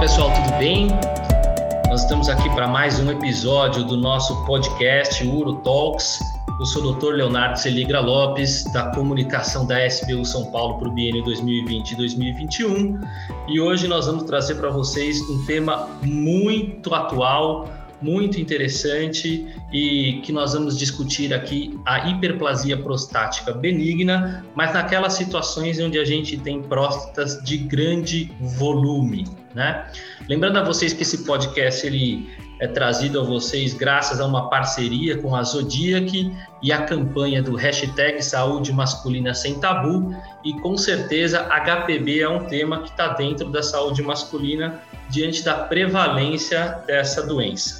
pessoal, tudo bem? Nós estamos aqui para mais um episódio do nosso podcast Uro Talks. Eu sou o Dr. Leonardo Celigra Lopes, da comunicação da SBU São Paulo para o biênio 2020 e 2021. E hoje nós vamos trazer para vocês um tema muito atual, muito interessante e que nós vamos discutir aqui a hiperplasia prostática benigna, mas naquelas situações onde a gente tem próstatas de grande volume, né? Lembrando a vocês que esse podcast ele é trazido a vocês graças a uma parceria com a Zodiac e a campanha do hashtag Saúde Masculina Sem Tabu. E com certeza HPB é um tema que está dentro da saúde masculina diante da prevalência dessa doença.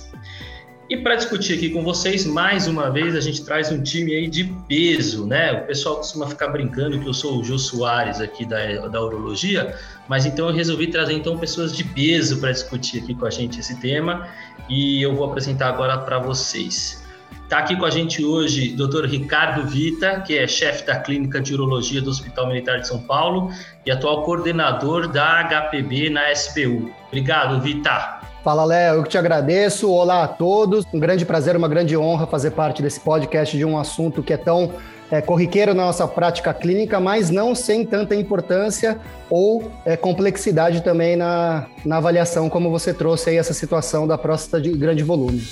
E para discutir aqui com vocês, mais uma vez, a gente traz um time aí de peso, né? O pessoal costuma ficar brincando que eu sou o Jô Soares aqui da, da urologia, mas então eu resolvi trazer então pessoas de peso para discutir aqui com a gente esse tema e eu vou apresentar agora para vocês. Está aqui com a gente hoje o Dr. Ricardo Vita, que é chefe da Clínica de Urologia do Hospital Militar de São Paulo e atual coordenador da HPB na SPU. Obrigado, Vita. Fala, Léo, eu que te agradeço. Olá a todos. Um grande prazer, uma grande honra fazer parte desse podcast de um assunto que é tão é, corriqueiro na nossa prática clínica, mas não sem tanta importância ou é, complexidade também na, na avaliação, como você trouxe aí essa situação da próstata de grande volume.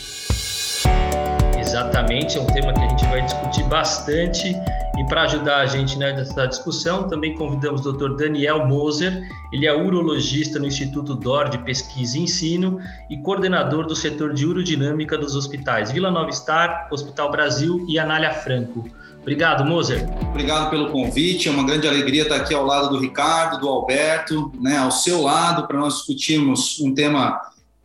Exatamente, é um tema que a gente vai discutir bastante e para ajudar a gente nessa discussão, também convidamos o Dr. Daniel Moser, ele é urologista no Instituto DOR de Pesquisa e Ensino e coordenador do setor de urodinâmica dos hospitais Vila Nova Star, Hospital Brasil e Anália Franco. Obrigado, Moser. Obrigado pelo convite, é uma grande alegria estar aqui ao lado do Ricardo, do Alberto, né, ao seu lado, para nós discutirmos um tema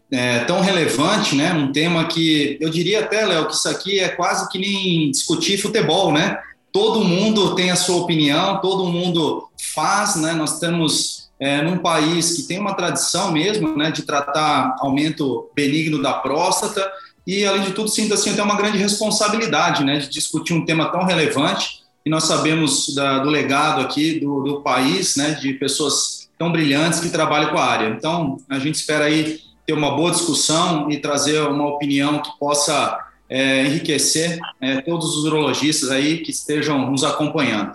é, tão relevante, né, um tema que eu diria até, Léo, que isso aqui é quase que nem discutir futebol, né? Todo mundo tem a sua opinião, todo mundo faz, né? Nós estamos é, num país que tem uma tradição mesmo, né, de tratar aumento benigno da próstata e, além de tudo, sinto assim até uma grande responsabilidade, né, de discutir um tema tão relevante e nós sabemos da, do legado aqui do, do país, né, de pessoas tão brilhantes que trabalham com a área. Então, a gente espera aí ter uma boa discussão e trazer uma opinião que possa é, enriquecer é, todos os urologistas aí que estejam nos acompanhando.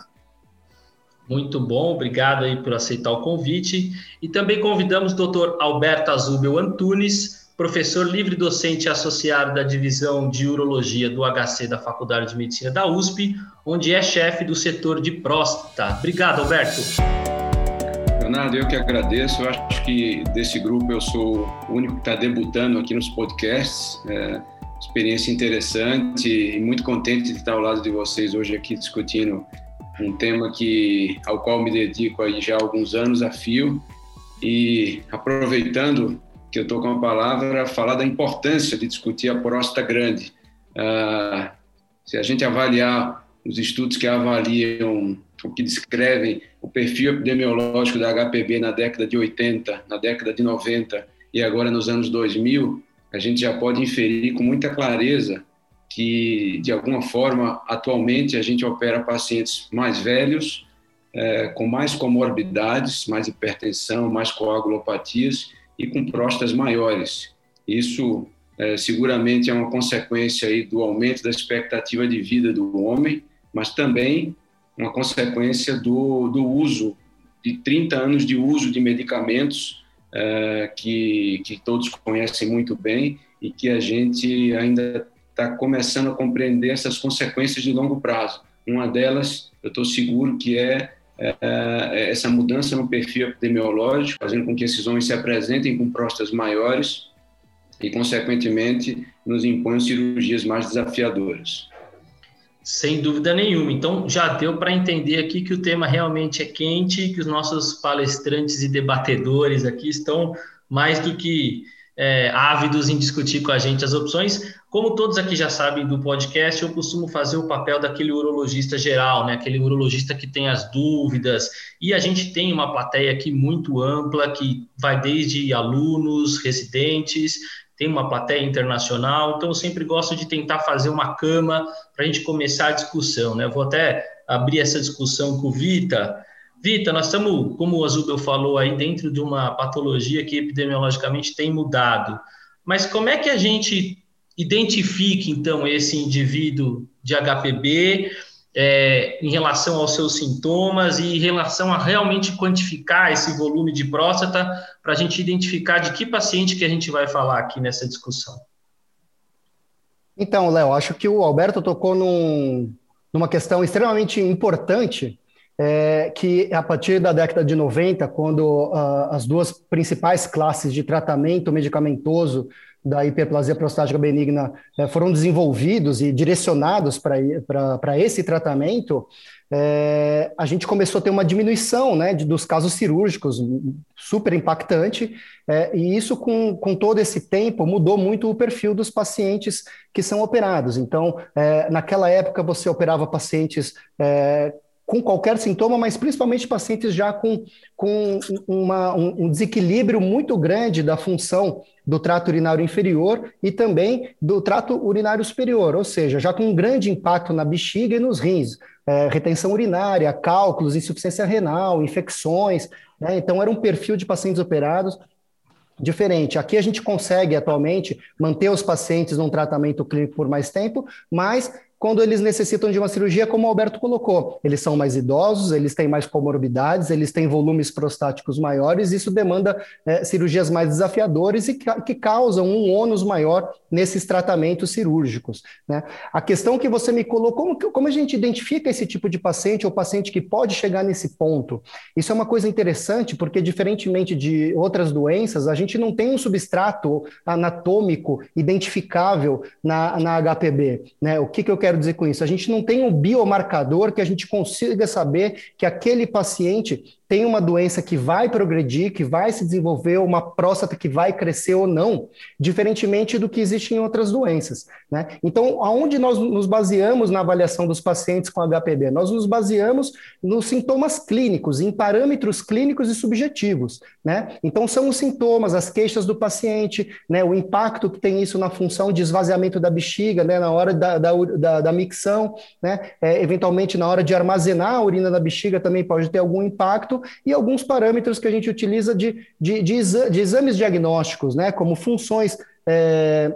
Muito bom, obrigado aí por aceitar o convite. E também convidamos o Dr. Alberto Azubel Antunes, professor livre docente associado da divisão de urologia do HC da Faculdade de Medicina da USP, onde é chefe do setor de próstata. Obrigado, Alberto. Leonardo, eu que agradeço. Eu acho que desse grupo eu sou o único que está debutando aqui nos podcasts. É experiência interessante e muito contente de estar ao lado de vocês hoje aqui discutindo um tema que ao qual me dedico aí já há alguns anos a fio e aproveitando que eu estou com a palavra falar da importância de discutir a próstata grande. Ah, se a gente avaliar os estudos que avaliam o que descrevem o perfil epidemiológico da HPV na década de 80, na década de 90 e agora nos anos 2000, a gente já pode inferir com muita clareza que, de alguma forma, atualmente a gente opera pacientes mais velhos, é, com mais comorbidades, mais hipertensão, mais coagulopatias e com próstatas maiores. Isso é, seguramente é uma consequência aí do aumento da expectativa de vida do homem, mas também uma consequência do, do uso de 30 anos de uso de medicamentos uh, que, que todos conhecem muito bem e que a gente ainda está começando a compreender essas consequências de longo prazo. Uma delas, eu estou seguro que é, é, é essa mudança no perfil epidemiológico, fazendo com que esses homens se apresentem com próstatas maiores e, consequentemente, nos imponham cirurgias mais desafiadoras. Sem dúvida nenhuma. Então, já deu para entender aqui que o tema realmente é quente, que os nossos palestrantes e debatedores aqui estão mais do que é, ávidos em discutir com a gente as opções. Como todos aqui já sabem do podcast, eu costumo fazer o papel daquele urologista geral, né? aquele urologista que tem as dúvidas. E a gente tem uma plateia aqui muito ampla, que vai desde alunos, residentes, tem uma plateia internacional, então eu sempre gosto de tentar fazer uma cama para a gente começar a discussão, né? Eu vou até abrir essa discussão com o Vita, Vita, nós estamos, como o Azubel falou, aí dentro de uma patologia que epidemiologicamente tem mudado. Mas como é que a gente identifica, então, esse indivíduo de HPB é, em relação aos seus sintomas e em relação a realmente quantificar esse volume de próstata para a gente identificar de que paciente que a gente vai falar aqui nessa discussão? Então, Léo, acho que o Alberto tocou num, numa questão extremamente importante é, que a partir da década de 90, quando uh, as duas principais classes de tratamento medicamentoso da hiperplasia prostática benigna é, foram desenvolvidos e direcionados para esse tratamento, é, a gente começou a ter uma diminuição né, de, dos casos cirúrgicos super impactante, é, e isso, com, com todo esse tempo, mudou muito o perfil dos pacientes que são operados. Então, é, naquela época, você operava pacientes com qualquer sintoma, mas principalmente pacientes já com, com uma, um, um, desequilíbrio muito grande da função do trato urinário inferior e também do trato urinário superior, ou seja, já com um grande impacto na bexiga e nos rins, é, retenção urinária, cálculos, insuficiência renal, infecções. Né? Então, era um perfil de pacientes operados diferente. Aqui a gente consegue atualmente manter os pacientes num tratamento clínico por mais tempo, mas quando eles necessitam de uma cirurgia, como o Alberto colocou. Eles são mais idosos, eles têm mais comorbidades, eles têm volumes prostáticos maiores, isso demanda é, cirurgias mais desafiadoras e que, que, causam um ônus maior nesses tratamentos cirúrgicos. Né? A questão que você me colocou, como, como a gente identifica esse tipo de paciente ou paciente que pode chegar nesse ponto? Isso é uma coisa interessante, porque diferentemente de outras doenças, a gente não tem um substrato anatômico identificável na, na HPB. Né? O que, que eu quero quero dizer com isso? A gente não tem um biomarcador que a gente consiga saber que aquele paciente tem uma doença que vai progredir, que vai se desenvolver, uma próstata que vai crescer ou não, diferentemente do que existe em outras doenças. Né? Então, aonde nós nos baseamos na avaliação dos pacientes com HPB? Nós nos baseamos nos sintomas clínicos, em parâmetros clínicos e subjetivos. Né? Então, são os sintomas, as queixas do paciente, né? o impacto que tem isso na função de esvaziamento da bexiga, né? na hora da, da, da, da micção, né? É, eventualmente na hora de armazenar a urina na bexiga também pode ter algum impacto, e alguns parâmetros que a gente utiliza de, de, de, exa de exames diagnósticos, né, como funções é,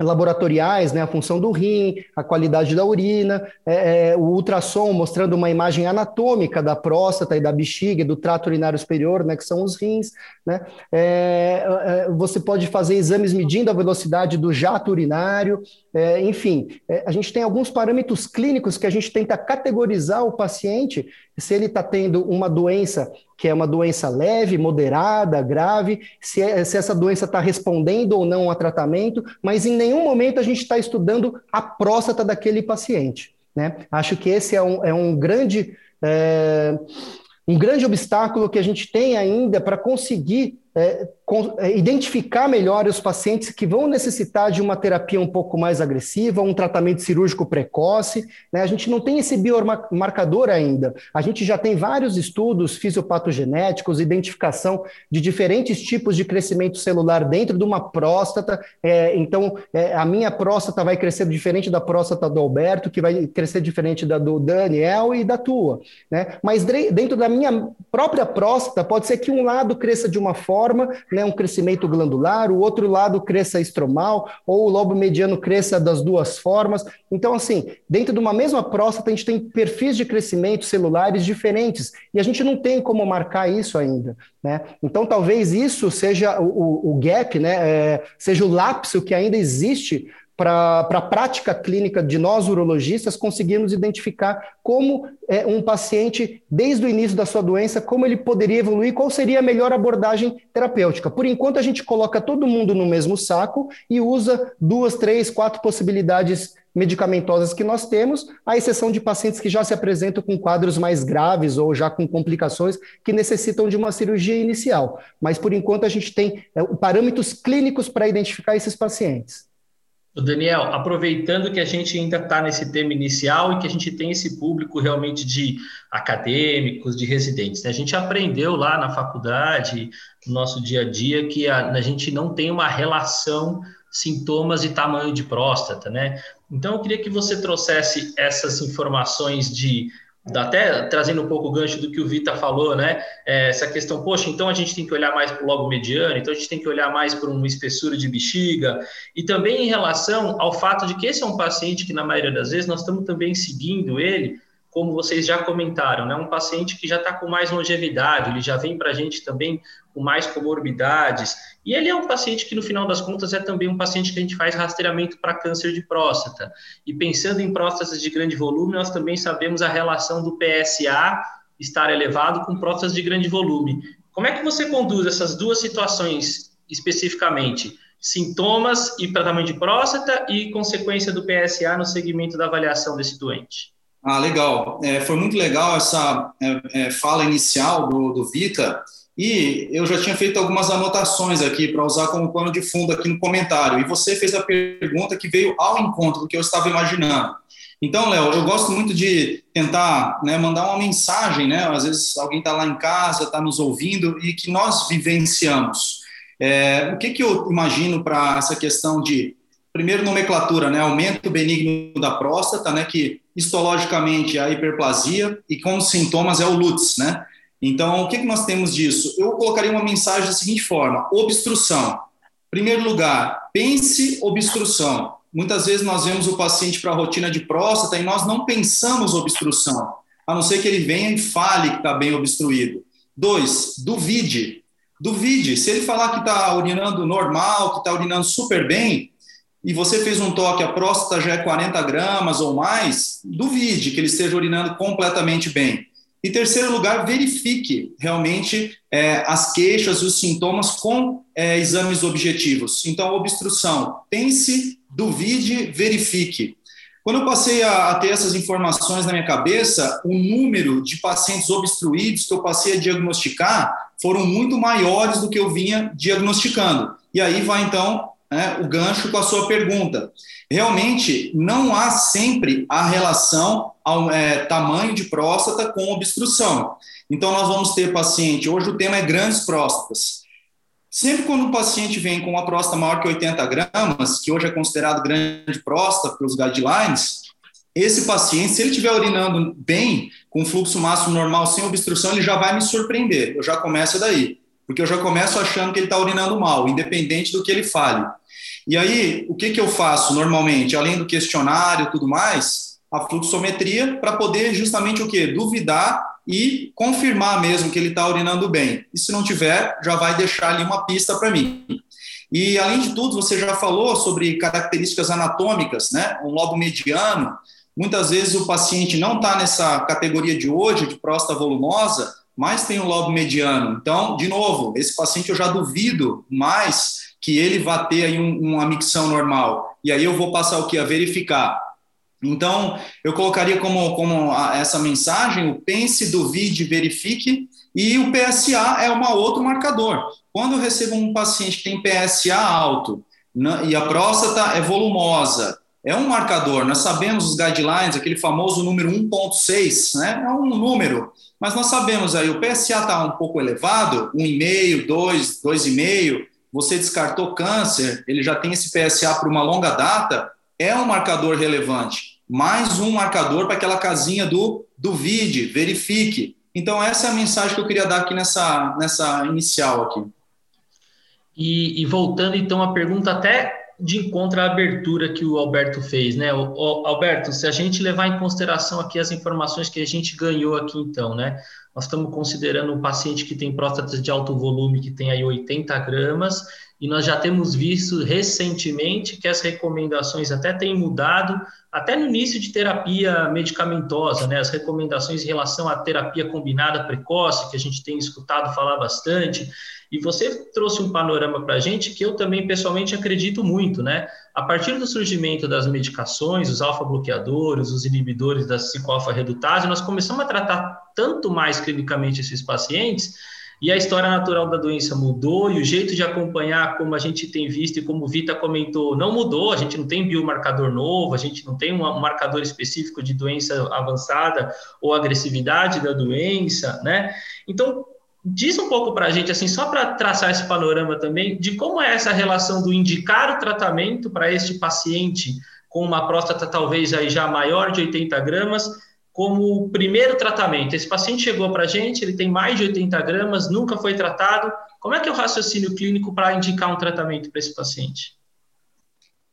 laboratoriais, né, a função do rim, a qualidade da urina, é, é, o ultrassom mostrando uma imagem anatômica da próstata e da bexiga, do trato urinário superior, né, que são os rins, né, é, é você pode fazer exames medindo a velocidade do jato urinário, é, enfim, é, a gente tem alguns parâmetros clínicos que a gente tenta categorizar o paciente se ele está tendo uma doença que é uma doença leve, moderada, grave, se, é, se essa doença está respondendo ou não a tratamento, mas em nenhum momento a gente está estudando a próstata daquele paciente. Né? Acho que esse é um, é um grande. É, um grande obstáculo que a gente tem ainda para conseguir é, identificar melhor os pacientes que vão necessitar de uma terapia um pouco mais agressiva, um tratamento cirúrgico precoce. Né? A gente não tem esse biomarcador ainda. A gente já tem vários estudos fisiopatogenéticos, identificação de diferentes tipos de crescimento celular dentro de uma próstata. É, então, é, a minha próstata vai crescer diferente da próstata do Alberto, que vai crescer diferente da do Daniel e da tua. Né? Mas dentro da minha própria próstata, pode ser que um lado cresça de uma forma, né, um crescimento glandular, o outro lado cresça estromal, ou o lobo mediano cresça das duas formas. Então, assim, dentro de uma mesma próstata, a gente tem perfis de crescimento celulares diferentes, e a gente não tem como marcar isso ainda. Né? Então, talvez isso seja o, o gap, né, é, seja o lapso que ainda existe para a prática clínica de nós urologistas conseguirmos identificar como é, um paciente, desde o início da sua doença, como ele poderia evoluir, qual seria a melhor abordagem terapêutica. Por enquanto, a gente coloca todo mundo no mesmo saco e usa duas, três, quatro possibilidades medicamentosas que nós temos, à exceção de pacientes que já se apresentam com quadros mais graves ou já com complicações que necessitam de uma cirurgia inicial. Mas, por enquanto, a gente tem é, parâmetros clínicos para identificar esses pacientes. Daniel, aproveitando que a gente ainda está nesse tema inicial e que a gente tem esse público realmente de acadêmicos, de residentes, né? a gente aprendeu lá na faculdade, no nosso dia a dia, que a, a gente não tem uma relação sintomas e tamanho de próstata, né? Então eu queria que você trouxesse essas informações de até trazendo um pouco o gancho do que o Vita falou, né? É, essa questão, poxa, então a gente tem que olhar mais para o lobo mediano, então a gente tem que olhar mais para uma espessura de bexiga, e também em relação ao fato de que esse é um paciente que, na maioria das vezes, nós estamos também seguindo ele como vocês já comentaram, né? Um paciente que já está com mais longevidade, ele já vem para a gente também com mais comorbidades, e ele é um paciente que, no final das contas, é também um paciente que a gente faz rastreamento para câncer de próstata. E pensando em próstatas de grande volume, nós também sabemos a relação do PSA estar elevado com próstatas de grande volume. Como é que você conduz essas duas situações especificamente? Sintomas e tratamento de próstata e consequência do PSA no segmento da avaliação desse doente? Ah, legal. É, foi muito legal essa é, é, fala inicial do, do Vita. E eu já tinha feito algumas anotações aqui para usar como pano de fundo aqui no comentário. E você fez a pergunta que veio ao encontro do que eu estava imaginando. Então, Léo, eu gosto muito de tentar né, mandar uma mensagem, né? Às vezes alguém está lá em casa, está nos ouvindo e que nós vivenciamos. É, o que, que eu imagino para essa questão de, primeiro, nomenclatura, né? Aumento benigno da próstata, né? Que histologicamente é a hiperplasia e com sintomas é o LUTS, né? Então, o que, que nós temos disso? Eu colocaria uma mensagem da seguinte forma: obstrução. Primeiro lugar, pense obstrução. Muitas vezes nós vemos o paciente para a rotina de próstata e nós não pensamos obstrução, a não ser que ele venha e fale que está bem obstruído. Dois, duvide. Duvide. Se ele falar que está urinando normal, que está urinando super bem, e você fez um toque, a próstata já é 40 gramas ou mais, duvide que ele esteja urinando completamente bem. Em terceiro lugar, verifique realmente é, as queixas e os sintomas com é, exames objetivos. Então, obstrução, pense, duvide, verifique. Quando eu passei a, a, ter essas informações na minha cabeça, o número de pacientes obstruídos que eu passei a diagnosticar foram muito maiores do que eu vinha diagnosticando. E aí vai, então, né, o gancho com a sua pergunta. Realmente, não há sempre a relação ao é, tamanho de próstata com obstrução. Então, nós vamos ter paciente, hoje o tema é grandes próstatas. Sempre quando um paciente vem com uma próstata maior que 80 gramas, que hoje é considerado grande próstata pelos guidelines, esse paciente, se ele estiver urinando bem, com fluxo máximo normal, sem obstrução, ele já vai me surpreender. Eu já começo daí porque eu já começo achando que ele está urinando mal, independente do que ele fale. E aí, o que, que eu faço normalmente? Além do questionário e tudo mais, a fluxometria para poder justamente o quê? Duvidar e confirmar mesmo que ele está urinando bem. E se não tiver, já vai deixar ali uma pista para mim. E além de tudo, você já falou sobre características anatômicas, né? Um lobo mediano. Muitas vezes o paciente não está nessa categoria de hoje, de próstata volumosa, mas tem um lobo mediano. Então, de novo, esse paciente eu já duvido mais que ele vá ter aí um, uma micção normal. E aí eu vou passar o que? A verificar. Então, eu colocaria como, como a, essa mensagem o pense, duvide, verifique, e o PSA é uma outro marcador. Quando eu recebo um paciente que tem PSA alto e a próstata é volumosa, é um marcador. Nós sabemos os guidelines, aquele famoso número 1.6, né? É um número mas nós sabemos aí, o PSA está um pouco elevado, 1,5, 2, 2,5, você descartou câncer, ele já tem esse PSA por uma longa data, é um marcador relevante. Mais um marcador para aquela casinha do duvide, verifique. Então, essa é a mensagem que eu queria dar aqui nessa, nessa inicial aqui. E, e voltando então à pergunta até de encontro à abertura que o Alberto fez, né? O, o, Alberto, se a gente levar em consideração aqui as informações que a gente ganhou aqui, então, né? Nós estamos considerando um paciente que tem próstata de alto volume, que tem aí 80 gramas, e nós já temos visto recentemente que as recomendações até têm mudado, até no início de terapia medicamentosa, né? As recomendações em relação à terapia combinada precoce, que a gente tem escutado falar bastante, e você trouxe um panorama para a gente que eu também pessoalmente acredito muito, né? A partir do surgimento das medicações, os alfa-bloqueadores, os inibidores da 5-alfa-redutase, nós começamos a tratar tanto mais clinicamente esses pacientes e a história natural da doença mudou e o jeito de acompanhar, como a gente tem visto e como o Vita comentou, não mudou. A gente não tem biomarcador novo, a gente não tem um marcador específico de doença avançada ou agressividade da doença, né? Então, Diz um pouco para a gente, assim, só para traçar esse panorama também, de como é essa relação do indicar o tratamento para este paciente com uma próstata talvez aí já maior de 80 gramas, como primeiro tratamento. Esse paciente chegou para a gente, ele tem mais de 80 gramas, nunca foi tratado. Como é que é o raciocínio clínico para indicar um tratamento para esse paciente?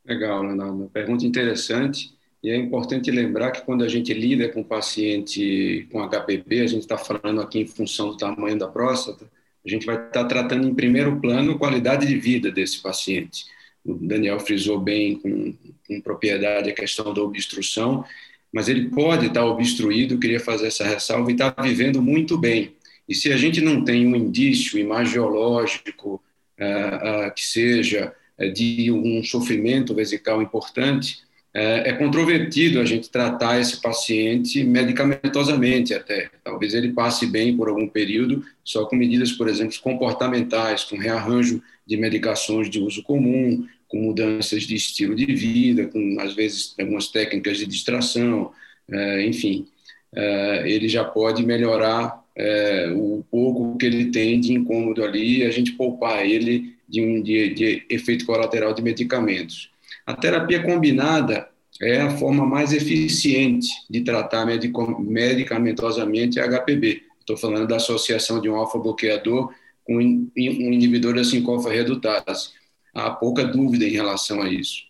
Legal, Leonardo. Pergunta interessante. E é importante lembrar que quando a gente lida com paciente com HPV, a gente está falando aqui em função do tamanho da próstata, a gente vai estar tá tratando em primeiro plano a qualidade de vida desse paciente. O Daniel frisou bem com, com propriedade a questão da obstrução, mas ele pode estar obstruído, queria fazer essa ressalva, e está vivendo muito bem. E se a gente não tem um indício imagiológico uh, uh, que seja uh, de um sofrimento vesical importante, é controvertido a gente tratar esse paciente medicamentosamente até. Talvez ele passe bem por algum período, só com medidas, por exemplo, comportamentais, com rearranjo de medicações de uso comum, com mudanças de estilo de vida, com, às vezes, algumas técnicas de distração, é, enfim, é, ele já pode melhorar é, o pouco que ele tem de incômodo ali e a gente poupar ele de um de, de efeito colateral de medicamentos. A terapia combinada é a forma mais eficiente de tratar medicamentosamente a HPV. Estou falando da associação de um alfa-bloqueador com um inibidor da 5-alfa-redutase há pouca dúvida em relação a isso.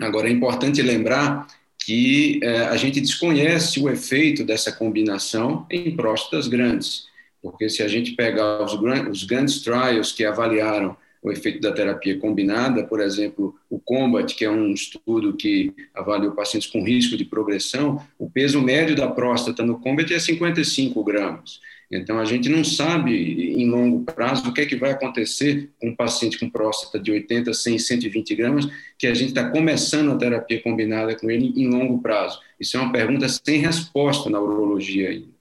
Agora, é importante lembrar que é, a gente desconhece o efeito dessa combinação em próstatas grandes, porque se a gente pegar os, os grandes trials que avaliaram o efeito da terapia combinada, por exemplo, o COMBAT, que é um estudo que avaliou pacientes com risco de progressão, o peso médio da próstata no COMBAT é 55 gramas. Então, a gente não sabe em longo prazo o que é que vai acontecer com um paciente com próstata de 80, 100, 120 gramas, que a gente está começando a terapia combinada com ele em longo prazo. Isso é uma pergunta sem resposta na urologia ainda.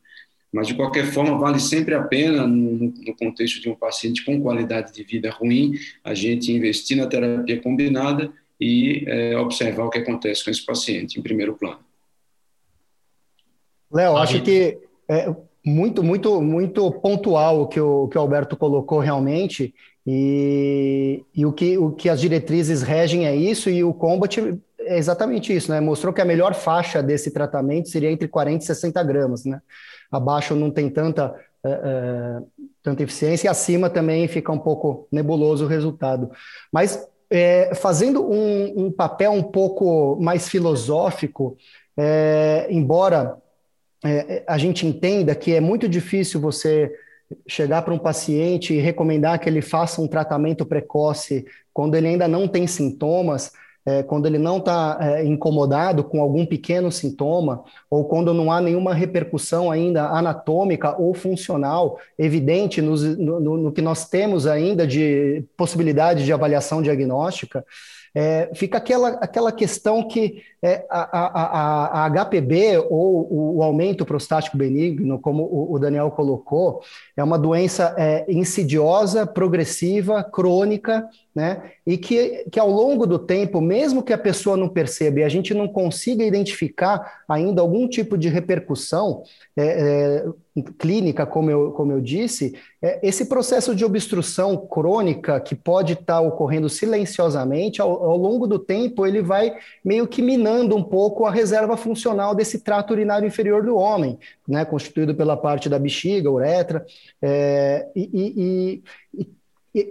Mas, de qualquer forma, vale sempre a pena, no, no contexto de um paciente com qualidade de vida ruim, a gente investir na terapia combinada e é, observar o que acontece com esse paciente em primeiro plano. Léo, acho que é, muito, muito, muito pontual o que o, que o Alberto colocou realmente, e, e o, que, o que as diretrizes regem é isso, e o Combat é exatamente isso, né? Mostrou que a melhor faixa desse tratamento seria entre 40 e 60 gramas, né? Abaixo não tem tanta, é, é, tanta eficiência, e acima também fica um pouco nebuloso o resultado. Mas é, fazendo um, um, papel um pouco mais filosófico, é, embora é, a gente entenda que é muito difícil você chegar para um paciente e recomendar que ele faça um tratamento precoce quando ele ainda não tem sintomas, é, quando ele não está é, incomodado com algum pequeno sintoma, ou quando não há nenhuma repercussão ainda anatômica ou funcional evidente no, no, no que nós temos ainda de possibilidade de avaliação diagnóstica, é, fica aquela, aquela questão que é, a, a, a, HPB, ou o, o, aumento prostático benigno, como o, o, Daniel colocou, é uma doença é, insidiosa, progressiva, crônica, né? E que, que ao longo do tempo, mesmo que a pessoa não perceba e a gente não consiga identificar ainda algum tipo de repercussão, é, é, clínica, como eu, como eu disse, é, esse processo de obstrução crônica que pode estar ocorrendo silenciosamente, ao, ao, longo do tempo, ele vai meio que minando um pouco a reserva funcional desse trato urinário inferior do homem, né, constituído pela parte da bexiga, uretra, é, e, e, e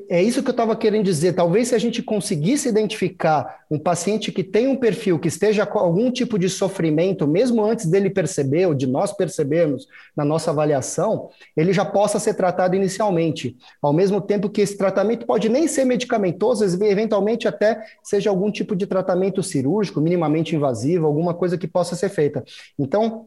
é isso que eu estava querendo dizer. Talvez se a gente conseguisse identificar um paciente que tem um perfil que esteja com algum tipo de sofrimento, mesmo antes dele perceber, ou de nós percebermos na nossa avaliação, ele já possa ser tratado inicialmente. Ao mesmo tempo que esse tratamento pode nem ser medicamentoso, eventualmente até seja algum tipo de tratamento cirúrgico, minimamente invasivo, alguma coisa que possa ser feita. Então,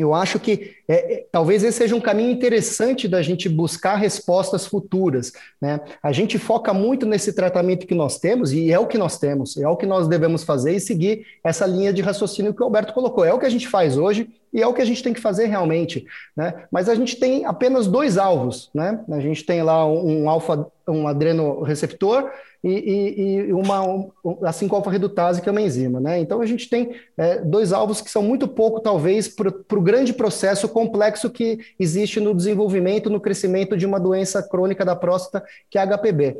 eu acho que é, é, talvez esse seja um caminho interessante da gente buscar respostas futuras. Né? A gente foca muito nesse tratamento que nós temos, e é o que nós temos, é o que nós devemos fazer e seguir essa linha de raciocínio que o Alberto colocou. É o que a gente faz hoje e é o que a gente tem que fazer realmente. Né? Mas a gente tem apenas dois alvos. Né? A gente tem lá um, um alfa, um adrenoreceptor e, e, uma, um, a 5-alfa-redutase, que é uma enzima. Né? Então, a gente tem é, dois alvos que são muito pouco, talvez, para o grande processo complexo que existe no desenvolvimento, no crescimento de uma doença crônica da próstata, que é a HPB.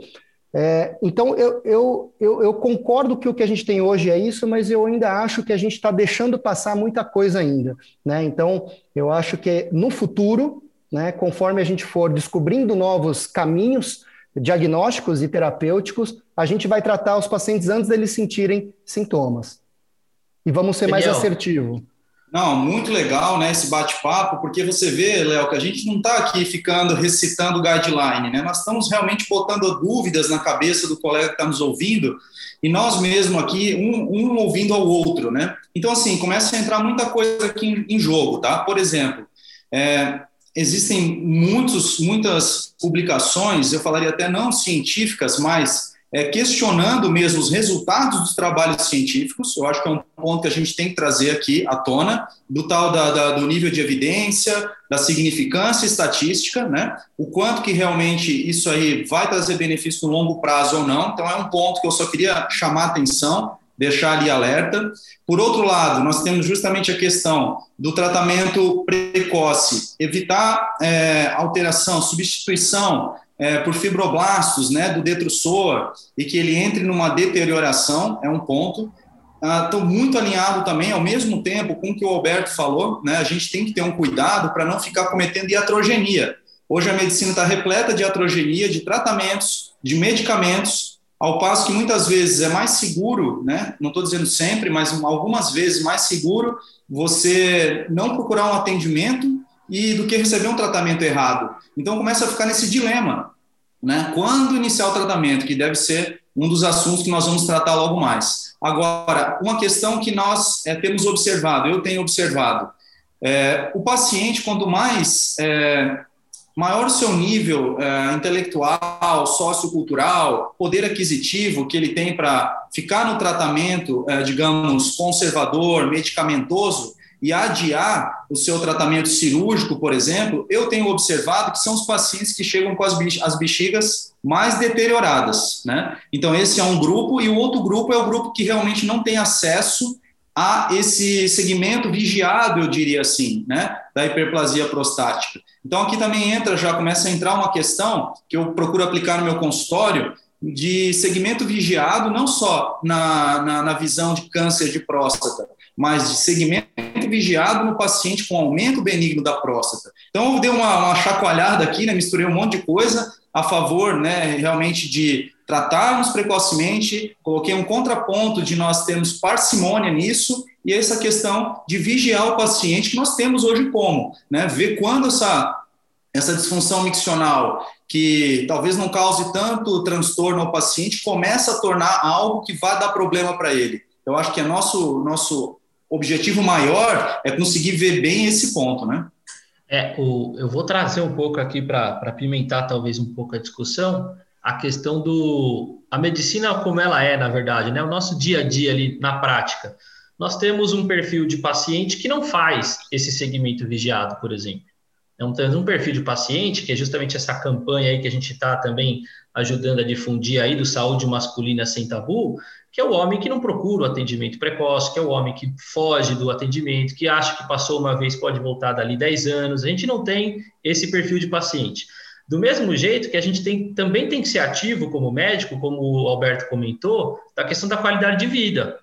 É, então, eu, eu, eu, eu, concordo que o que a gente tem hoje é isso, mas eu ainda acho que a gente está deixando passar muita coisa ainda. Né? Então, eu acho que no futuro, né, conforme a gente for descobrindo novos caminhos diagnósticos e terapêuticos, a gente vai tratar os pacientes antes deles sentirem sintomas. E vamos ser Daniel, mais assertivo. Não, muito legal, né, esse bate-papo, porque você vê, Léo, que a gente não está aqui ficando recitando guideline, né? Nós estamos realmente botando dúvidas na cabeça do colega que está nos ouvindo e nós mesmo aqui, um, um, ouvindo ao outro, né? Então, assim, começa a entrar muita coisa aqui em, em jogo, tá? Por exemplo, é, existem muitos, muitas publicações, eu falaria até não científicas, mas é, questionando mesmo os resultados dos trabalhos científicos. Eu acho que é um ponto que a gente tem que trazer aqui à tona, do tal da, da, do nível de evidência, da significância estatística, né? O quanto que realmente isso aí vai trazer benefício no longo prazo ou não. Então, é um ponto que eu só queria chamar a atenção, deixar ali alerta. Por outro lado, nós temos justamente a questão do tratamento precoce, evitar é, alteração, substituição é, por fibroblastos né, do detrusor e que ele entre numa deterioração, é um ponto. Estou ah, muito alinhado também, ao mesmo tempo, com o que o Alberto falou, né, a gente tem que ter um cuidado para não ficar cometendo iatrogenia. Hoje a medicina está repleta de iatrogenia, de tratamentos, de medicamentos, ao passo que muitas vezes é mais seguro, né, não estou dizendo sempre, mas algumas vezes mais seguro você não procurar um atendimento e do que receber um tratamento errado. Então começa a ficar nesse dilema, né? Quando iniciar o tratamento, que deve ser um dos assuntos que nós vamos tratar logo mais. Agora, uma questão que nós é, temos observado, eu tenho observado, é, o paciente, quanto mais é, maior o seu nível é, intelectual, sociocultural, poder aquisitivo que ele tem para ficar no tratamento, é, digamos, conservador, medicamentoso, e adiar o seu tratamento cirúrgico, por exemplo, eu tenho observado que são os pacientes que chegam com as bexigas mais deterioradas, né? Então, esse é um grupo, e o outro grupo é o grupo que realmente não tem acesso a esse segmento vigiado, eu diria assim, né, da hiperplasia prostática. Então, aqui também entra, já começa a entrar uma questão que eu procuro aplicar no meu consultório, de segmento vigiado, não só na, na, na visão de câncer de próstata, mas de segmento vigiado no paciente com aumento benigno da próstata. Então, eu dei uma, uma chacoalhada aqui, né, misturei um monte de coisa a favor, né, realmente de tratarmos precocemente, coloquei um contraponto de nós termos parcimônia nisso e essa questão de vigiar o paciente que nós temos hoje como, né, ver quando essa essa disfunção miccional que talvez não cause tanto transtorno ao paciente começa a tornar algo que vai dar problema para ele. Eu acho que é nosso nosso objetivo maior é conseguir ver bem esse ponto, né? É, o, eu vou trazer um pouco aqui para pimentar talvez um pouco a discussão, a questão do a medicina como ela é, na verdade, né? O nosso dia a dia ali na prática. Nós temos um perfil de paciente que não faz esse segmento vigiado, por exemplo. Então, temos um perfil de paciente, que é justamente essa campanha aí que a gente está também ajudando a difundir aí do saúde masculina sem tabu, que é o homem que não procura o atendimento precoce, que é o homem que foge do atendimento, que acha que passou uma vez pode voltar dali 10 anos. A gente não tem esse perfil de paciente. Do mesmo jeito que a gente tem, também tem que ser ativo como médico, como o Alberto comentou, da questão da qualidade de vida.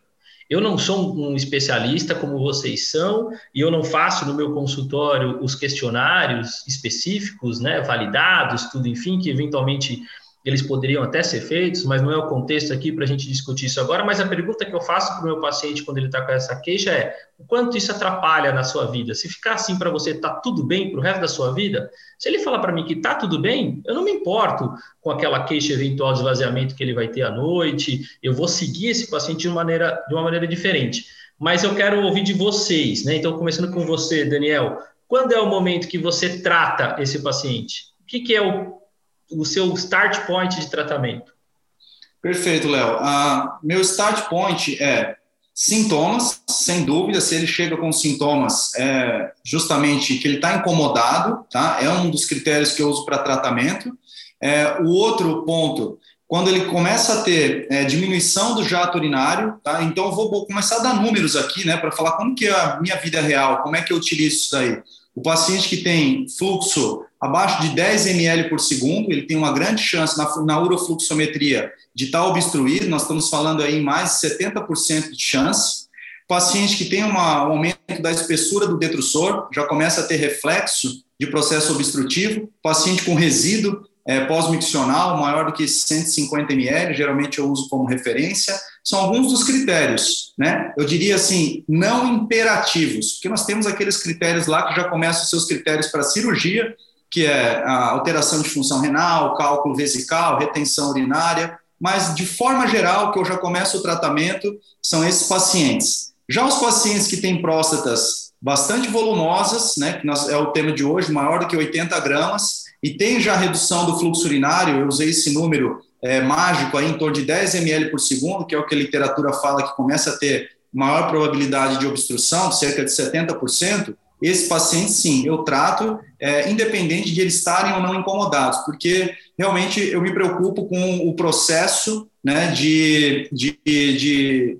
Eu não sou um especialista como vocês são, e eu não faço no meu consultório os questionários específicos, né, validados, tudo, enfim, que eventualmente eles poderiam até ser feitos, mas não é o contexto aqui para a gente discutir isso agora. Mas a pergunta que eu faço para o meu paciente quando ele está com essa queixa é: o quanto isso atrapalha na sua vida? Se ficar assim para você, está tudo bem para o resto da sua vida? Se ele falar para mim que está tudo bem, eu não me importo com aquela queixa eventual de esvaziamento que ele vai ter à noite, eu vou seguir esse paciente de uma maneira, de uma maneira diferente. Mas eu quero ouvir de vocês, né? Então, começando com você, Daniel, quando é o momento que você trata esse paciente? O que, que é o o seu start point de tratamento? Perfeito, Léo. Uh, meu start point é sintomas, sem dúvida, se ele chega com sintomas, é justamente que ele está incomodado, tá? É um dos critérios que eu uso para tratamento. É, o outro ponto, quando ele começa a ter é, diminuição do jato urinário, tá? Então eu vou, vou começar a dar números aqui, né, para falar como que é a minha vida real, como é que eu utilizo isso daí. O paciente que tem fluxo abaixo de 10 ml por segundo, ele tem uma grande chance na, na urofluxometria de estar tá obstruído, nós estamos falando aí em mais de 70% de chance. Paciente que tem uma, um aumento da espessura do detrusor, já começa a ter reflexo de processo obstrutivo. Paciente com resíduo é, pós-miccional maior do que 150 ml, geralmente eu uso como referência. São alguns dos critérios, né? Eu diria assim, não imperativos, porque nós temos aqueles critérios lá que já começam os seus critérios para cirurgia, que é a alteração de função renal, cálculo vesical, retenção urinária, mas de forma geral, que eu já começo o tratamento, são esses pacientes. Já os pacientes que têm próstatas bastante volumosas, né, que nós, é o tema de hoje, maior do que 80 gramas, e tem já redução do fluxo urinário, eu usei esse número é, mágico aí em torno de 10 ml por segundo, que é o que a literatura fala que começa a ter maior probabilidade de obstrução, cerca de 70%, esse paciente, sim, eu trato, é, independente de eles estarem ou não incomodados, porque realmente eu me preocupo com o processo né, de, de, de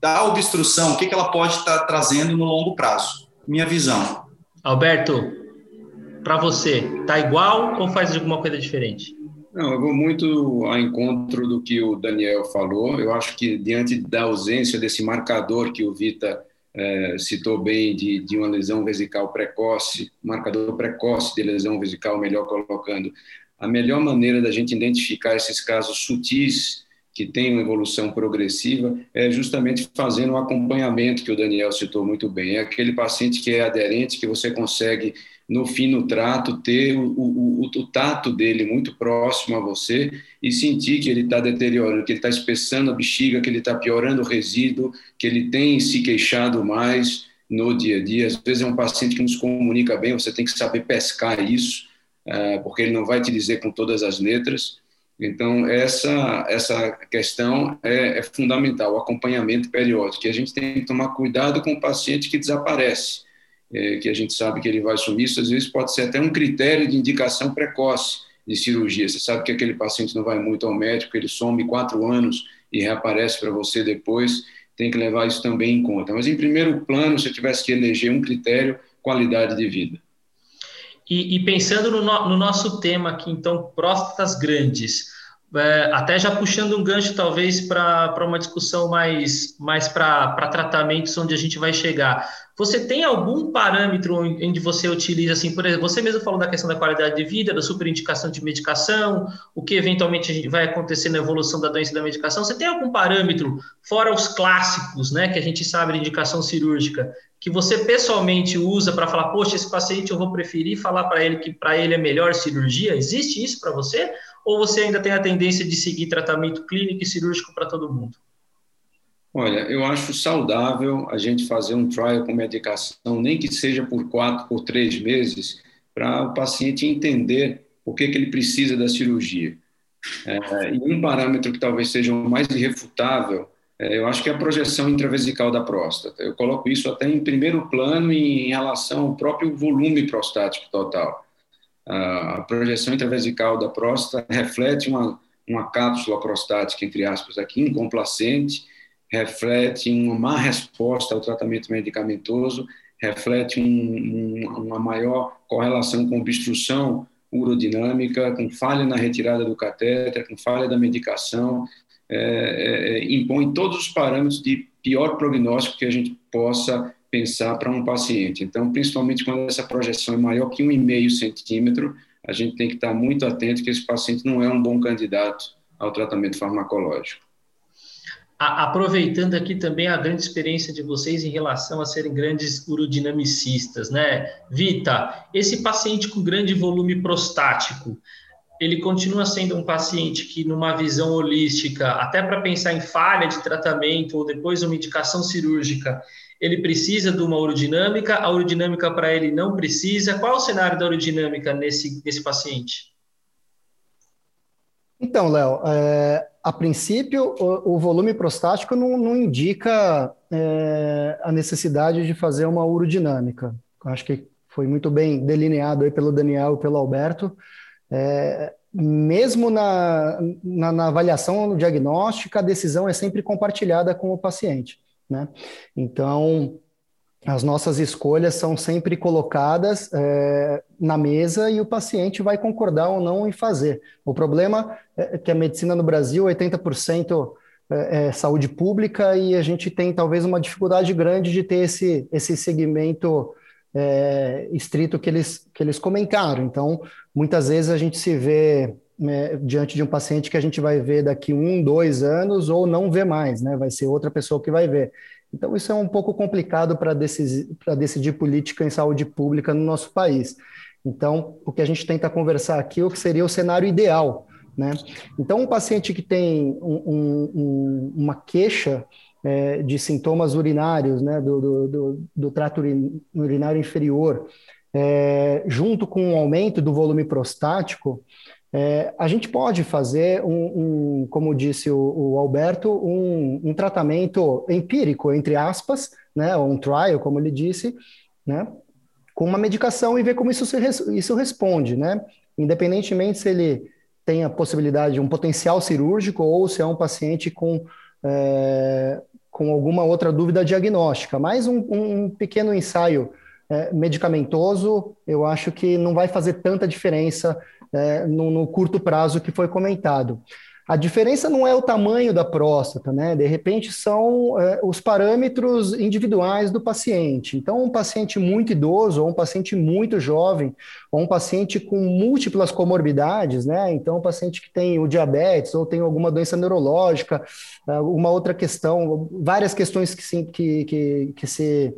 da obstrução, o que, que ela pode estar trazendo no longo prazo. Minha visão. Alberto, para você, tá igual ou faz alguma coisa diferente? Não, eu vou muito ao encontro do que o Daniel falou. Eu acho que diante da ausência desse marcador que o Vita é, citou bem de, de uma lesão vesical precoce, marcador precoce de lesão vesical, melhor colocando, a melhor maneira da gente identificar esses casos sutis que têm uma evolução progressiva é justamente fazendo o um acompanhamento que o Daniel citou muito bem. É aquele paciente que é aderente, que você consegue no fim no trato, ter o, o, o, tato dele muito próximo a você e sentir que ele está deteriorando, que ele está espessando a bexiga, que ele está piorando o resíduo, que ele tem se queixado mais no dia a dia. Às vezes é um paciente que nos comunica bem, você tem que saber pescar isso, uh, porque ele não vai te dizer com todas as letras. Então, essa, essa questão é, é fundamental, o acompanhamento periódico, que a gente tem que tomar cuidado com o paciente que desaparece é, que a gente sabe que ele vai sumir, isso às vezes pode ser até um critério de indicação precoce de cirurgia. Você sabe que aquele paciente não vai muito ao médico, ele some quatro anos e reaparece para você depois, tem que levar isso também em conta. Mas, em primeiro plano, se eu tivesse que eleger um critério, qualidade de vida. E, e pensando no, no, nosso tema aqui, então, próstatas grandes, é, até já puxando um gancho, talvez, para uma discussão mais, mais para tratamentos onde a gente vai chegar. Você tem algum parâmetro onde você utiliza, assim, por exemplo, você mesmo falou da questão da qualidade de vida, da superindicação de medicação, o que eventualmente vai acontecer na evolução da doença da medicação. Você tem algum parâmetro, fora os clássicos, né, que a gente sabe de indicação cirúrgica, que você pessoalmente usa para falar, poxa, esse paciente eu vou preferir falar para ele que para ele é melhor cirurgia? Existe isso para você? Ou você ainda tem a tendência de seguir tratamento clínico e cirúrgico para todo mundo? Olha, eu acho saudável a gente fazer um trial com medicação, nem que seja por quatro, por três meses, para o paciente entender o que, que ele precisa da cirurgia. É, e um parâmetro que talvez seja o mais irrefutável, é, eu acho que é a projeção intravesical da próstata. Eu coloco isso até em primeiro plano em relação ao próprio volume prostático total. A projeção intravesical da próstata reflete uma, uma cápsula prostática, entre aspas, aqui, incomplacente, reflete uma má resposta ao tratamento medicamentoso, reflete um, um, uma maior correlação com obstrução urodinâmica, com falha na retirada do catéter, com falha da medicação, é, é, é impõe todos os parâmetros de pior prognóstico que a gente possa pensar para um paciente. Então, principalmente quando essa projeção é maior que 1,5 centímetro, a gente tem que estar muito atento que esse paciente não é um bom candidato ao tratamento farmacológico aproveitando aqui também a grande experiência de vocês em relação a serem grandes urodinamicistas, né? Vita, esse paciente com grande volume prostático, ele continua sendo um paciente que, numa visão holística, até para pensar em falha de tratamento ou depois uma indicação cirúrgica, ele precisa de uma urodinâmica, a urodinâmica para ele não precisa. Qual é o cenário da urodinâmica nesse, nesse paciente? Então, Léo, é, a princípio, o, o volume prostático não, não indica é, a necessidade de fazer uma urodinâmica. acho que foi muito bem delineado aí pelo Daniel e pelo Alberto. É, mesmo na, na, na, avaliação diagnóstica, a decisão é sempre compartilhada com o paciente. Né? Então, as nossas escolhas são sempre colocadas é, na mesa e o paciente vai concordar ou não em fazer. O problema é que a medicina no Brasil, 80% é, é saúde pública e a gente tem talvez uma dificuldade grande de ter esse, esse segmento é, estrito que eles, que eles comentaram. Então, muitas vezes a gente se vê né, diante de um paciente que a gente vai ver daqui um, dois anos ou não vê mais, né? Vai ser outra pessoa que vai ver. Então, isso é um pouco complicado para decidir, decidir política em saúde pública no nosso país. Então, o que a gente tenta conversar aqui é o que seria o cenário ideal. Né? Então, um paciente que tem um, um, uma queixa é, de sintomas urinários, né, do, do, do, do trato urinário inferior, é, junto com um aumento do volume prostático, é, a gente pode fazer um, um como disse o, o Alberto, um, um, tratamento empírico, entre aspas, né, um trial, como ele disse, né, com uma medicação e ver como isso, se, isso responde, né, independentemente se ele tem a possibilidade de um potencial cirúrgico ou se é um paciente com, é, com alguma outra dúvida diagnóstica. Mas um, um pequeno ensaio é, medicamentoso, eu acho que não vai fazer tanta diferença é, no, no, curto prazo que foi comentado. A diferença não é o tamanho da próstata, né? De repente são é, os parâmetros individuais do paciente. Então, um paciente muito idoso, ou um paciente muito jovem, ou um paciente com múltiplas comorbidades, né? Então, um paciente que tem o diabetes ou tem alguma doença neurológica, uma outra questão, várias questões que, se, que, que, que se,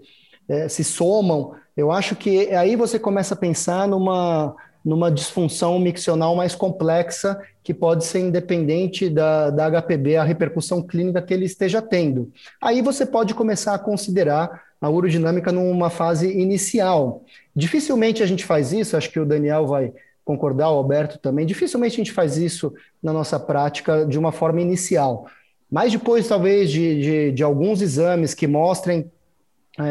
é, se somam. Eu acho que aí você começa a pensar numa numa disfunção miccional mais complexa, que pode ser independente da, da HPB, a repercussão clínica que ele esteja tendo. Aí você pode começar a considerar a urodinâmica numa fase inicial. Dificilmente a gente faz isso, acho que o Daniel vai concordar, o Alberto também, dificilmente a gente faz isso na nossa prática de uma forma inicial. Mas depois, talvez, de, de, de alguns exames que mostrem é,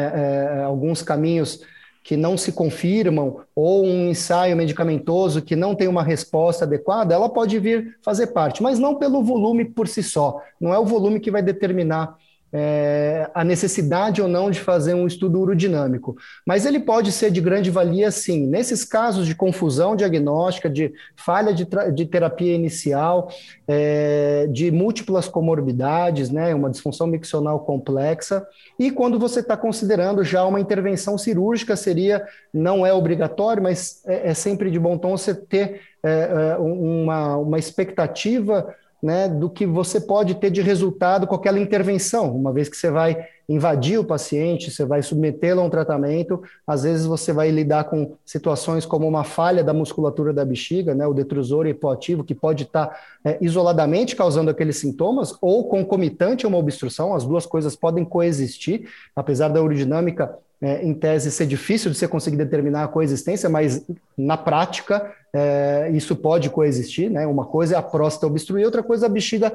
é, alguns caminhos que não se confirmam ou um ensaio medicamentoso que não tem uma resposta adequada, ela pode vir fazer parte, mas não pelo volume por si só. Não é o volume que vai determinar é, a necessidade ou não de fazer um estudo urodinâmico. Mas ele pode ser de grande valia, sim. Nesses casos de confusão diagnóstica, de falha de, de terapia inicial, é, de múltiplas comorbidades, né, uma disfunção miccional complexa, e quando você está considerando já uma intervenção cirúrgica, seria, não é obrigatório, mas é, é sempre de bom tom você ter é, é, uma, uma expectativa né, do que você pode ter de resultado com aquela intervenção, uma vez que você vai invadir o paciente, você vai submetê-lo a um tratamento, às vezes você vai lidar com situações como uma falha da musculatura da bexiga, né, o detrusor hipoativo, que pode estar é, isoladamente causando aqueles sintomas, ou concomitante a uma obstrução, as duas coisas podem coexistir, apesar da urodinâmica é, em tese, ser difícil de você conseguir determinar a coexistência, mas na prática é, isso pode coexistir, né? Uma coisa é a próstata obstruir, outra coisa é a bexiga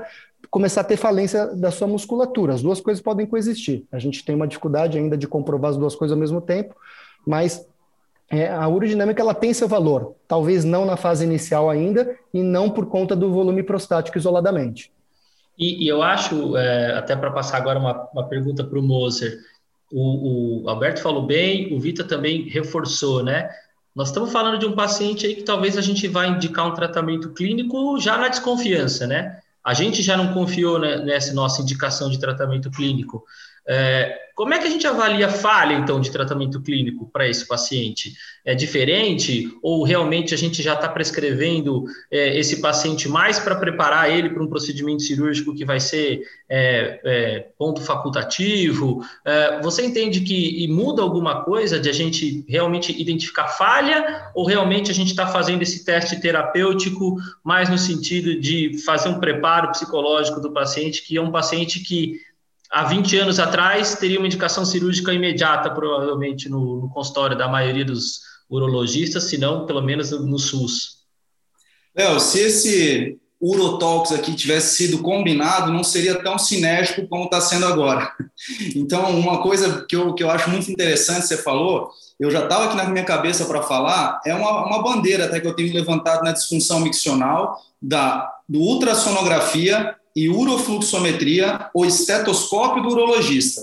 começar a ter falência da sua musculatura. As duas coisas podem coexistir. A gente tem uma dificuldade ainda de comprovar as duas coisas ao mesmo tempo, mas é, a urodinâmica ela tem seu valor, talvez não na fase inicial ainda e não por conta do volume prostático isoladamente. E, e eu acho, é, até para passar agora uma, uma pergunta para o Moser, o, o Alberto falou bem, o Vita também reforçou, né? Nós estamos falando de um paciente aí que talvez a gente vá indicar um tratamento clínico já na desconfiança, né? A gente já não confiou nessa nossa indicação de tratamento clínico. É, como é que a gente avalia a falha, então, de tratamento clínico para esse paciente? É diferente ou realmente a gente já está prescrevendo é, esse paciente mais para preparar ele para um procedimento cirúrgico que vai ser é, é ponto facultativo? É, você entende que muda alguma coisa de a gente realmente identificar falha ou realmente a gente está fazendo esse teste terapêutico mais no sentido de fazer um preparo psicológico do paciente, que é um paciente que há 20 anos atrás, teria uma indicação cirúrgica imediata, provavelmente, no, no consultório da maioria dos urologistas, se não, pelo menos no SUS. Léo, se esse Urotalks aqui tivesse sido combinado, não seria tão sinérgico como está sendo agora. Então, uma coisa que eu, que eu acho muito interessante, você falou, eu já estava aqui na minha cabeça para falar, é uma, uma bandeira até que eu tenho levantado na disfunção miccional da, do ultrassonografia e urofluxometria ou estetoscópio do urologista.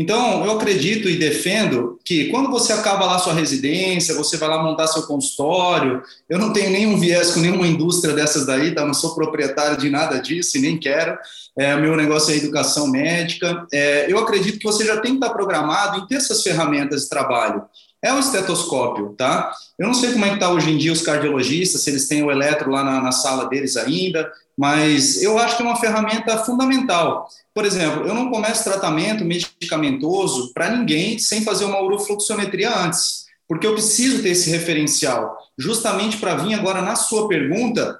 Então, eu acredito e defendo que quando você acaba lá sua residência, você vai lá montar seu consultório, eu não tenho nenhum viés com nenhuma indústria dessas daí, tá? não sou proprietário de nada disso e nem quero, é, meu negócio é educação médica. É, eu acredito que você já tem que estar programado em ter essas ferramentas de trabalho. É o estetoscópio, tá? Eu não sei como é que está hoje em dia os cardiologistas, se eles têm o eletro lá na, na sala deles ainda, mas eu acho que é uma ferramenta fundamental. Por exemplo, eu não começo tratamento medicamentoso para ninguém sem fazer uma urofluxometria antes, porque eu preciso ter esse referencial, justamente para vir agora na sua pergunta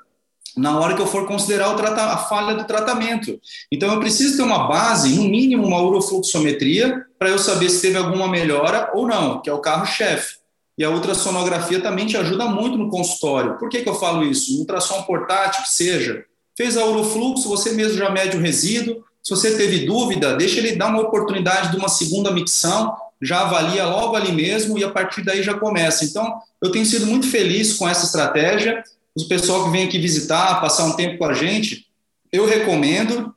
na hora que eu for considerar a falha do tratamento. Então, eu preciso ter uma base, no mínimo uma urofluxometria, para eu saber se teve alguma melhora ou não, que é o carro-chefe. E a ultrassonografia também te ajuda muito no consultório. Por que, que eu falo isso? Um ultrassom portátil, que seja. Fez a urofluxo, você mesmo já mede o resíduo. Se você teve dúvida, deixa ele dar uma oportunidade de uma segunda micção, já avalia logo ali mesmo e a partir daí já começa. Então, eu tenho sido muito feliz com essa estratégia o pessoal que vem aqui visitar, passar um tempo com a gente, eu recomendo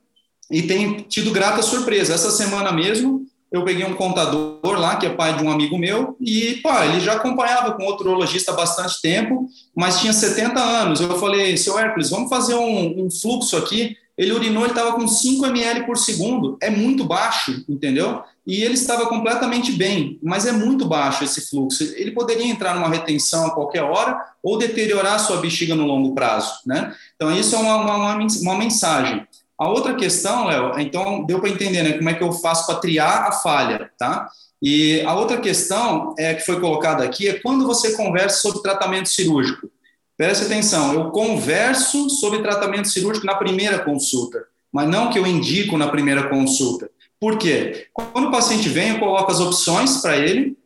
e tem tido grata surpresa. Essa semana mesmo, eu peguei um contador lá, que é pai de um amigo meu, e pá, ele já acompanhava com outro urologista há bastante tempo, mas tinha 70 anos. Eu falei, seu Hércules, vamos fazer um, um fluxo aqui. Ele urinou, ele estava com 5 ml por segundo, é muito baixo, entendeu? e ele estava completamente bem, mas é muito baixo esse fluxo. Ele poderia entrar numa retenção a qualquer hora ou deteriorar sua bexiga no longo prazo, né? Então, isso é uma, uma, uma mensagem. A outra questão, Léo, então deu para entender né, como é que eu faço para triar a falha, tá? E a outra questão é que foi colocada aqui é quando você conversa sobre tratamento cirúrgico. Preste atenção, eu converso sobre tratamento cirúrgico na primeira consulta, mas não que eu indico na primeira consulta. Por quê? Quando o paciente vem, eu coloco as opções para ele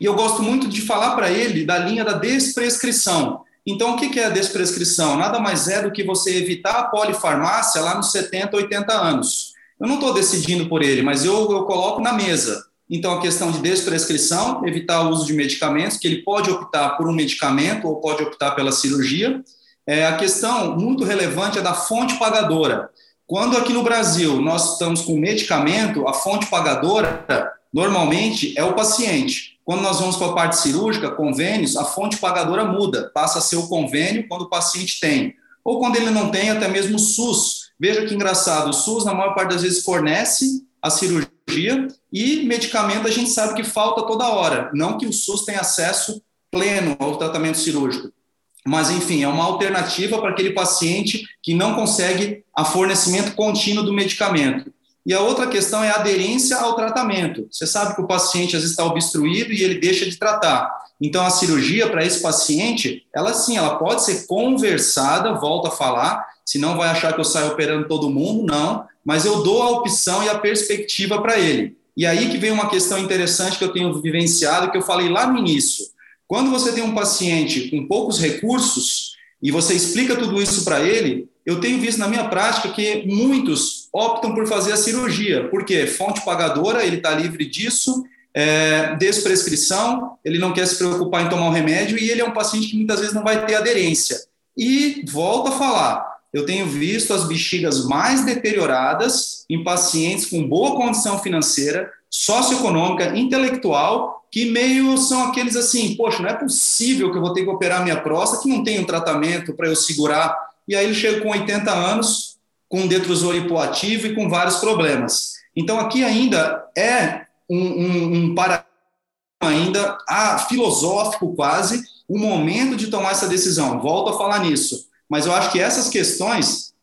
e eu gosto muito de falar para ele da linha da desprescrição. Então, o que é a desprescrição? Nada mais é do que você evitar a polifarmácia lá nos 70, 80 anos. Eu não estou decidindo por ele, mas eu, eu coloco na mesa. Então, a questão de desprescrição, evitar o uso de medicamentos, que ele pode optar por um medicamento ou pode optar pela cirurgia. É, a questão muito relevante é da fonte pagadora. Quando aqui no Brasil nós estamos com medicamento, a fonte pagadora normalmente é o paciente. Quando nós vamos para a parte cirúrgica, convênios, a fonte pagadora muda, passa a ser o convênio quando o paciente tem. Ou quando ele não tem, até mesmo o SUS. Veja que engraçado, o SUS, na maior parte das vezes, fornece a cirurgia e medicamento a gente sabe que falta toda hora. Não que o SUS tenha acesso pleno ao tratamento cirúrgico. Mas, enfim, é uma alternativa para aquele paciente que não consegue a fornecimento contínuo do medicamento. E a outra questão é a aderência ao tratamento. Você sabe que o paciente às vezes está obstruído e ele deixa de tratar. Então, a cirurgia para esse paciente, ela sim, ela pode ser conversada, volto a falar, senão vai achar que eu saio operando todo mundo, não, mas eu dou a opção e a perspectiva para ele. E aí que vem uma questão interessante que eu tenho vivenciado, que eu falei lá no início. Quando você tem um paciente com poucos recursos e você explica tudo isso para ele, eu tenho visto na minha prática que muitos optam por fazer a cirurgia, porque fonte pagadora, ele está livre disso, é, desprescrição, ele não quer se preocupar em tomar o remédio e ele é um paciente que muitas vezes não vai ter aderência. E volto a falar, eu tenho visto as bexigas mais deterioradas em pacientes com boa condição financeira, socioeconômica, intelectual que meio são aqueles assim, poxa, não é possível que eu vou ter que operar minha próstata, que não tem um tratamento para eu segurar. E aí ele chega com 80 anos, com detrusor hipoativo e com vários problemas. Então aqui ainda é um, um, um paradigma ainda ah, filosófico quase, o momento de tomar essa decisão. Volto a falar nisso. Mas eu acho que essas questões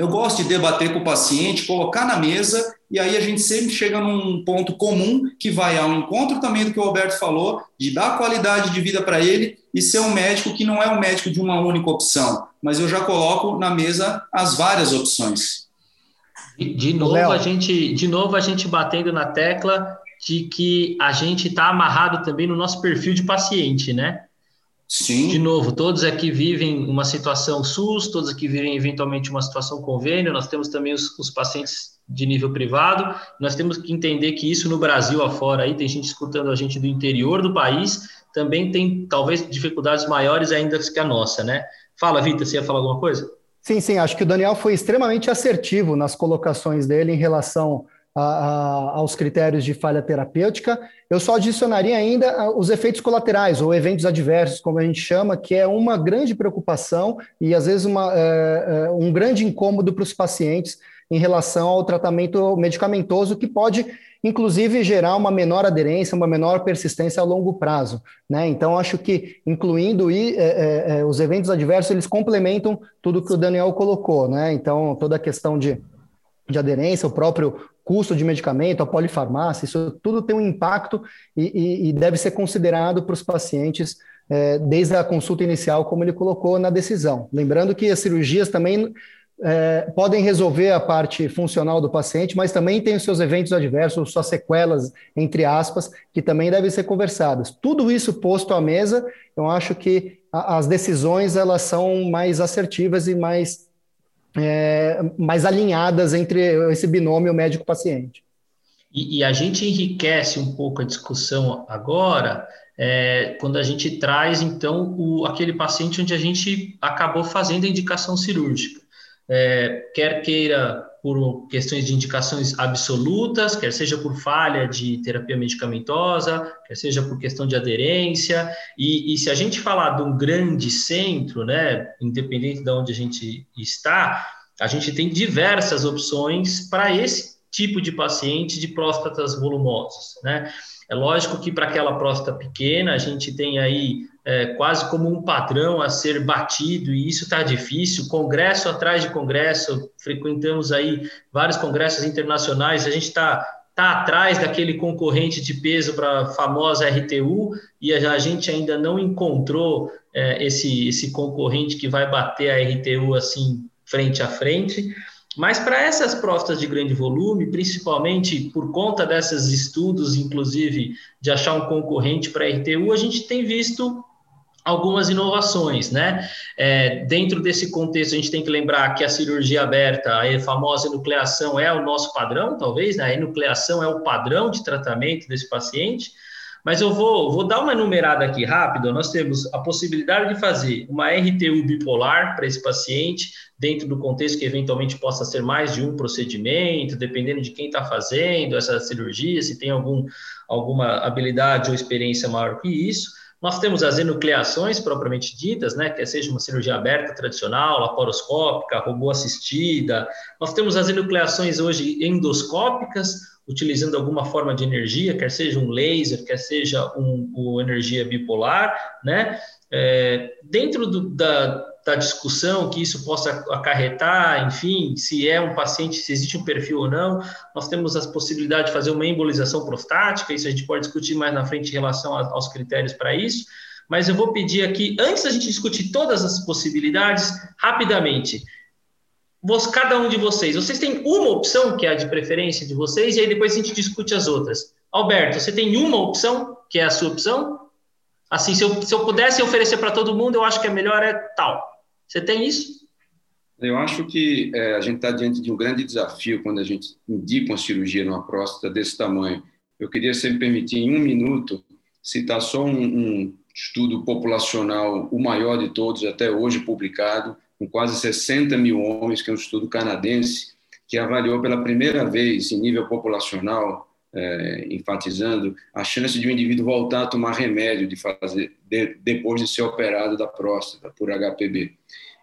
eu gosto de debater com o paciente, colocar na mesa, e aí a gente sempre chega num ponto comum que vai ao encontro também do que o Alberto falou, de dar qualidade de vida para ele e ser um médico que não é um médico de uma única opção, mas eu já coloco na mesa as várias opções. De novo, a gente, de novo a gente batendo na tecla de que a gente está amarrado também no nosso perfil de paciente, né? Sim. De novo, todos aqui vivem uma situação SUS, todos aqui vivem eventualmente uma situação convênio, nós temos também os, os pacientes de nível privado, nós temos que entender que isso no Brasil afora, aí tem gente escutando a gente do interior do país, também tem talvez dificuldades maiores ainda que a nossa, né? Fala, Vitor, você ia falar alguma coisa? Sim, sim, acho que o Daniel foi extremamente assertivo nas colocações dele em relação a, a, aos critérios de falha terapêutica. Eu só adicionaria ainda os efeitos colaterais, ou eventos adversos, como a gente chama, que é uma grande preocupação e, às vezes, uma, é, um grande incômodo para os pacientes em relação ao tratamento medicamentoso, que pode, inclusive, gerar uma menor aderência, uma menor persistência a longo prazo. Né? Então, acho que, incluindo e, é, é, os eventos adversos, eles complementam tudo que o Daniel colocou. Né? Então, toda a questão de, de aderência, o próprio custo de medicamento, a polifarmácia, isso tudo tem um impacto e, e, e deve ser considerado para os pacientes é, desde a consulta inicial, como ele colocou na decisão. Lembrando que as cirurgias também é, podem resolver a parte funcional do paciente, mas também tem os seus eventos adversos, suas sequelas, entre aspas, que também devem ser conversadas. Tudo isso posto à mesa, eu acho que a, as decisões elas são mais assertivas e mais é, mais alinhadas entre esse binômio médico-paciente. E, e, a gente enriquece um pouco a discussão agora é, quando a gente traz, então, o, aquele paciente onde a gente acabou fazendo a indicação cirúrgica. É, quer queira por questões de indicações absolutas, quer seja por falha de terapia medicamentosa, quer seja por questão de aderência. E, e, se a gente falar de um grande centro, né, independente de onde a gente está, a gente tem diversas opções para esse tipo de paciente de próstatas volumosas, né? É lógico que para aquela próstata pequena, a gente tem aí é, quase como um padrão a ser batido, e isso está difícil, congresso atrás de congresso, frequentamos aí vários congressos internacionais, a gente está tá atrás daquele concorrente de peso para a famosa RTU, e a, a, gente ainda não encontrou é, esse, esse concorrente que vai bater a RTU assim frente a frente. Mas para essas próstatas de grande volume, principalmente por conta desses estudos, inclusive de achar um concorrente para a RTU, a gente tem visto algumas inovações, né? É, dentro desse contexto, a gente tem que lembrar que a cirurgia aberta, a famosa enucleação, é o nosso padrão, talvez, né? A enucleação é o padrão de tratamento desse paciente. Mas eu vou, vou dar uma enumerada aqui rápido. Nós temos a possibilidade de fazer uma RTU bipolar para esse paciente, dentro do contexto que eventualmente possa ser mais de um procedimento, dependendo de quem está fazendo essa cirurgia, se tem algum, alguma habilidade ou experiência maior que isso. Nós temos as enucleações propriamente ditas, né, que seja uma cirurgia aberta tradicional, laparoscópica, robô assistida. Nós temos as enucleações hoje endoscópicas, utilizando alguma forma de energia, quer seja um laser, quer seja um, energia bipolar, né? É, dentro do, da, da discussão que isso possa acarretar, enfim, se é um paciente, se existe um perfil ou não, nós temos a possibilidade de fazer uma embolização prostática, isso a gente pode discutir mais na frente em relação aos critérios para isso, mas eu vou pedir aqui, antes da gente discutir todas as possibilidades, rapidamente, cada um de vocês, vocês têm uma opção que é a de preferência de vocês, e aí depois a gente discute as outras. Alberto, você tem uma opção que é a sua opção? Assim, se eu, se eu pudesse oferecer para todo mundo, eu acho que a melhor é tal. Você tem isso? Eu acho que é, a gente está diante de um grande desafio quando a gente indica uma cirurgia numa próstata desse tamanho. Eu queria, se me permitir, em um minuto, citar só um, um estudo populacional, o maior de todos até hoje publicado, com quase 60 mil homens, que é um estudo canadense, que avaliou pela primeira vez, em nível populacional, é, enfatizando a chance de um indivíduo voltar a tomar remédio de fazer, de, depois de ser operado da próstata por HPB.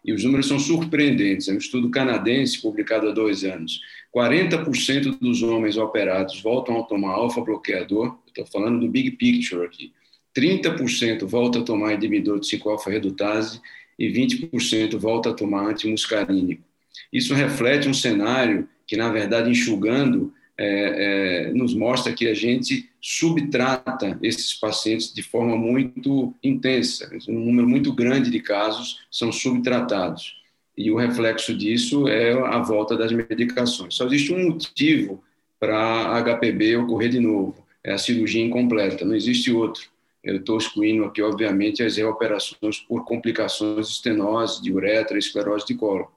E os números são surpreendentes. É um estudo canadense publicado há dois anos. 40% dos homens operados voltam a tomar alfa-bloqueador, estou falando do big picture aqui. 30% voltam a tomar inibidor de 5-alfa-redutase e 20% volta a tomar antimuscarínico. Isso reflete um cenário que, na verdade, enxugando, é, é, nos mostra que a gente subtrata esses pacientes de forma muito intensa. Um número muito grande de casos são subtratados. E o reflexo disso é a volta das medicações. Só existe um motivo para HPB ocorrer de novo: é a cirurgia incompleta, não existe outro. Eu estou excluindo aqui, obviamente, as reoperações por complicações de estenose, de uretra, esclerose de colo.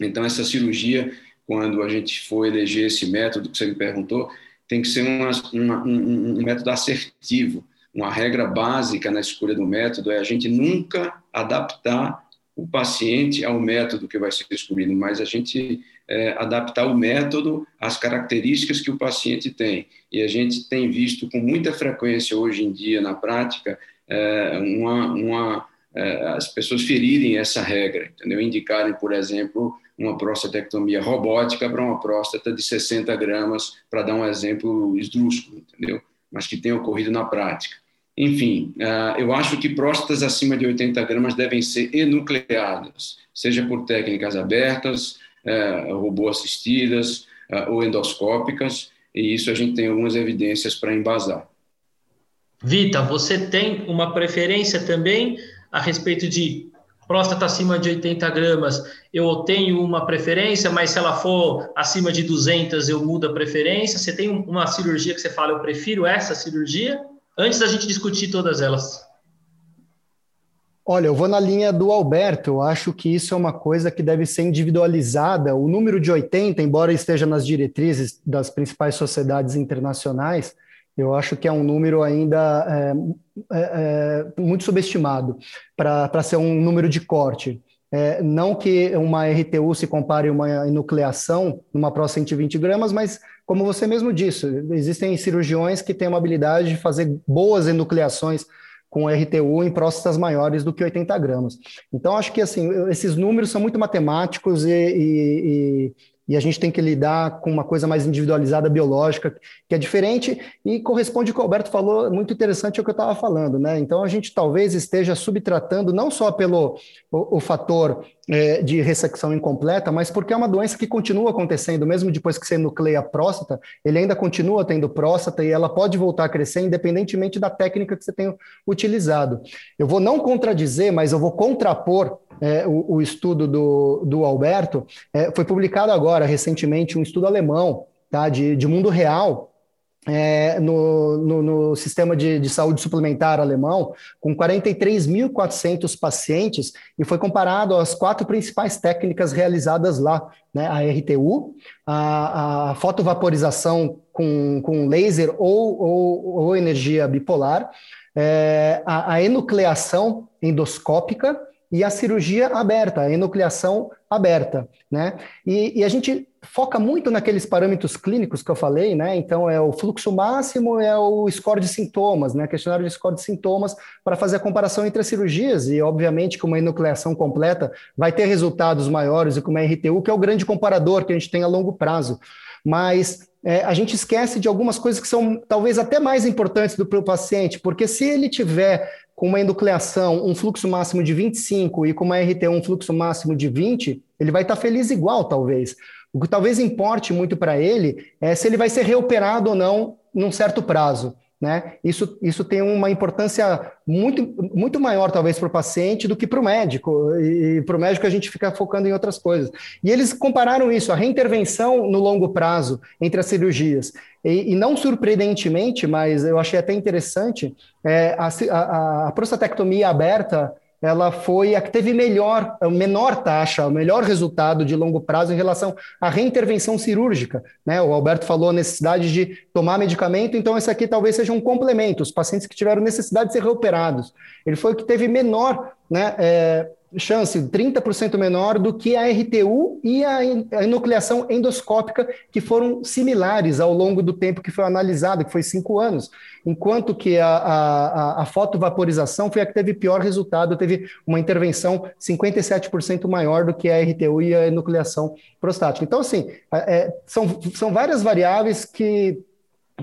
Então, essa cirurgia, quando a gente for eleger esse método que você me perguntou, tem que ser uma, uma, um, um método assertivo. Uma regra básica na escolha do método é a gente nunca adaptar o paciente ao método que vai ser escolhido, mas a gente é, adaptar o método às características que o paciente tem. E a gente tem visto com muita frequência hoje em dia na prática é, uma, uma é, as pessoas ferirem essa regra, entendeu? Indicarem, por exemplo, uma prostatectomia robótica para uma próstata de 60 gramas, para dar um exemplo esdrúxulo, entendeu? Mas que tem ocorrido na prática. Enfim, é, eu acho que próstatas acima de 80 gramas devem ser enucleadas, seja por técnicas abertas, é, robô assistidas é, ou endoscópicas, e isso a gente tem algumas evidências para embasar. Vita, você tem uma preferência também a respeito de próstata acima de 80 gramas? Eu tenho uma preferência, mas se ela for acima de 200, eu mudo a preferência? Você tem uma cirurgia que você fala, eu prefiro essa cirurgia? Antes da gente discutir todas elas. Olha, eu vou na linha do Alberto. Eu acho que isso é uma coisa que deve ser individualizada. O número de 80, embora esteja nas diretrizes das principais sociedades internacionais, eu acho que é um número ainda é, é, é muito subestimado para ser um número de corte. É, não que uma RTU se compare a uma enucleação numa Pro 120 gramas, mas como você mesmo disse, existem cirurgiões que têm uma habilidade de fazer boas enucleações com RTU em próstatas maiores do que 80 gramas. Então, acho que assim, esses números são muito matemáticos e, e, e a gente tem que lidar com uma coisa mais individualizada, biológica, que é diferente e corresponde ao que o Alberto falou, muito interessante o que eu estava falando, né? Então a gente talvez esteja subtratando não só pelo o, o fator é, de ressecção incompleta, mas porque é uma doença que continua acontecendo, mesmo depois que você nucleia a próstata, ele ainda continua tendo próstata e ela pode voltar a crescer independentemente da técnica que você tenha utilizado. Eu vou não contradizer, mas eu vou contrapor é, o, o, estudo do, do Alberto, é, foi publicado agora, recentemente, um estudo alemão, tá, de, de mundo real, é, no, no, no, sistema de, de, saúde suplementar alemão, com 43.400 pacientes, e foi comparado às quatro principais técnicas realizadas lá, né, a RTU, a, a fotovaporização com, com laser ou, ou, ou energia bipolar, é, a, a enucleação endoscópica, e a cirurgia aberta, a enucleação aberta, né? E, e, a gente foca muito naqueles parâmetros clínicos que eu falei, né? Então é o fluxo máximo, é o score de sintomas, né? Questionário de score de sintomas para fazer a comparação entre as cirurgias e obviamente que uma enucleação completa vai ter resultados maiores e com uma RTU que é o grande comparador que a gente tem a longo prazo. Mas é, a gente esquece de algumas coisas que são talvez até mais importantes do paciente, porque se ele tiver com uma endonucleação, um fluxo máximo de 25 e com uma RT um fluxo máximo de 20, ele vai estar feliz igual, talvez. O que talvez importe muito para ele é se ele vai ser reoperado ou não num certo prazo. Né? Isso, isso tem uma importância muito, muito maior, talvez, para o paciente do que para o médico. E, e para o médico a gente fica focando em outras coisas. E eles compararam isso, a reintervenção no longo prazo entre as cirurgias. E, e não surpreendentemente, mas eu achei até interessante, é, a, a, a prostatectomia aberta ela foi a que teve melhor, menor taxa, o melhor resultado de longo prazo em relação à reintervenção cirúrgica. Né? O Alberto falou a necessidade de tomar medicamento, então esse aqui talvez seja um complemento, os pacientes que tiveram necessidade de ser reoperados. Ele foi o que teve menor né, é, chance 30% menor do que a RTU e a enucleação endoscópica, que foram similares ao longo do tempo que foi analisado, que foi cinco anos, enquanto que a, a, a fotovaporização foi a que teve pior resultado, teve uma intervenção 57% maior do que a RTU e a enucleação prostática. Então, assim, é, são, são várias variáveis que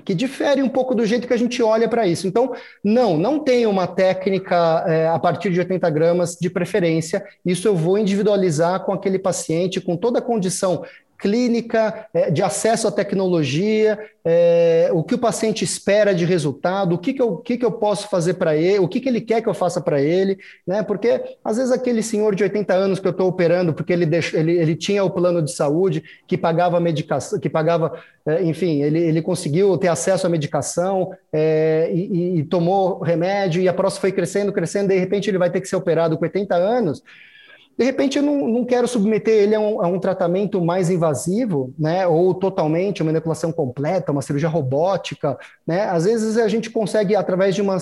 que difere um pouco do jeito que a gente olha para isso. Então, não, não tem uma técnica é, a partir de 80 gramas de preferência. Isso eu vou individualizar com aquele paciente, com toda a condição clínica, é, de acesso à tecnologia, é, o que o paciente espera de resultado, o que, que, eu, que, que eu posso fazer para ele, o que, que ele quer que eu faça para ele, né? Porque às vezes aquele senhor de 80 anos que eu estou operando, porque ele, deixou, ele, ele tinha o plano de saúde que pagava medicação, que pagava, é, enfim, ele, ele conseguiu ter acesso à medicação é, e, e tomou remédio, e a próstata foi crescendo, crescendo, de repente ele vai ter que ser operado com 80 anos de repente eu não, não quero submeter ele a um, a um, tratamento mais invasivo, né? Ou totalmente, uma manipulação completa, uma cirurgia robótica, né? Às vezes a gente consegue, através de uma,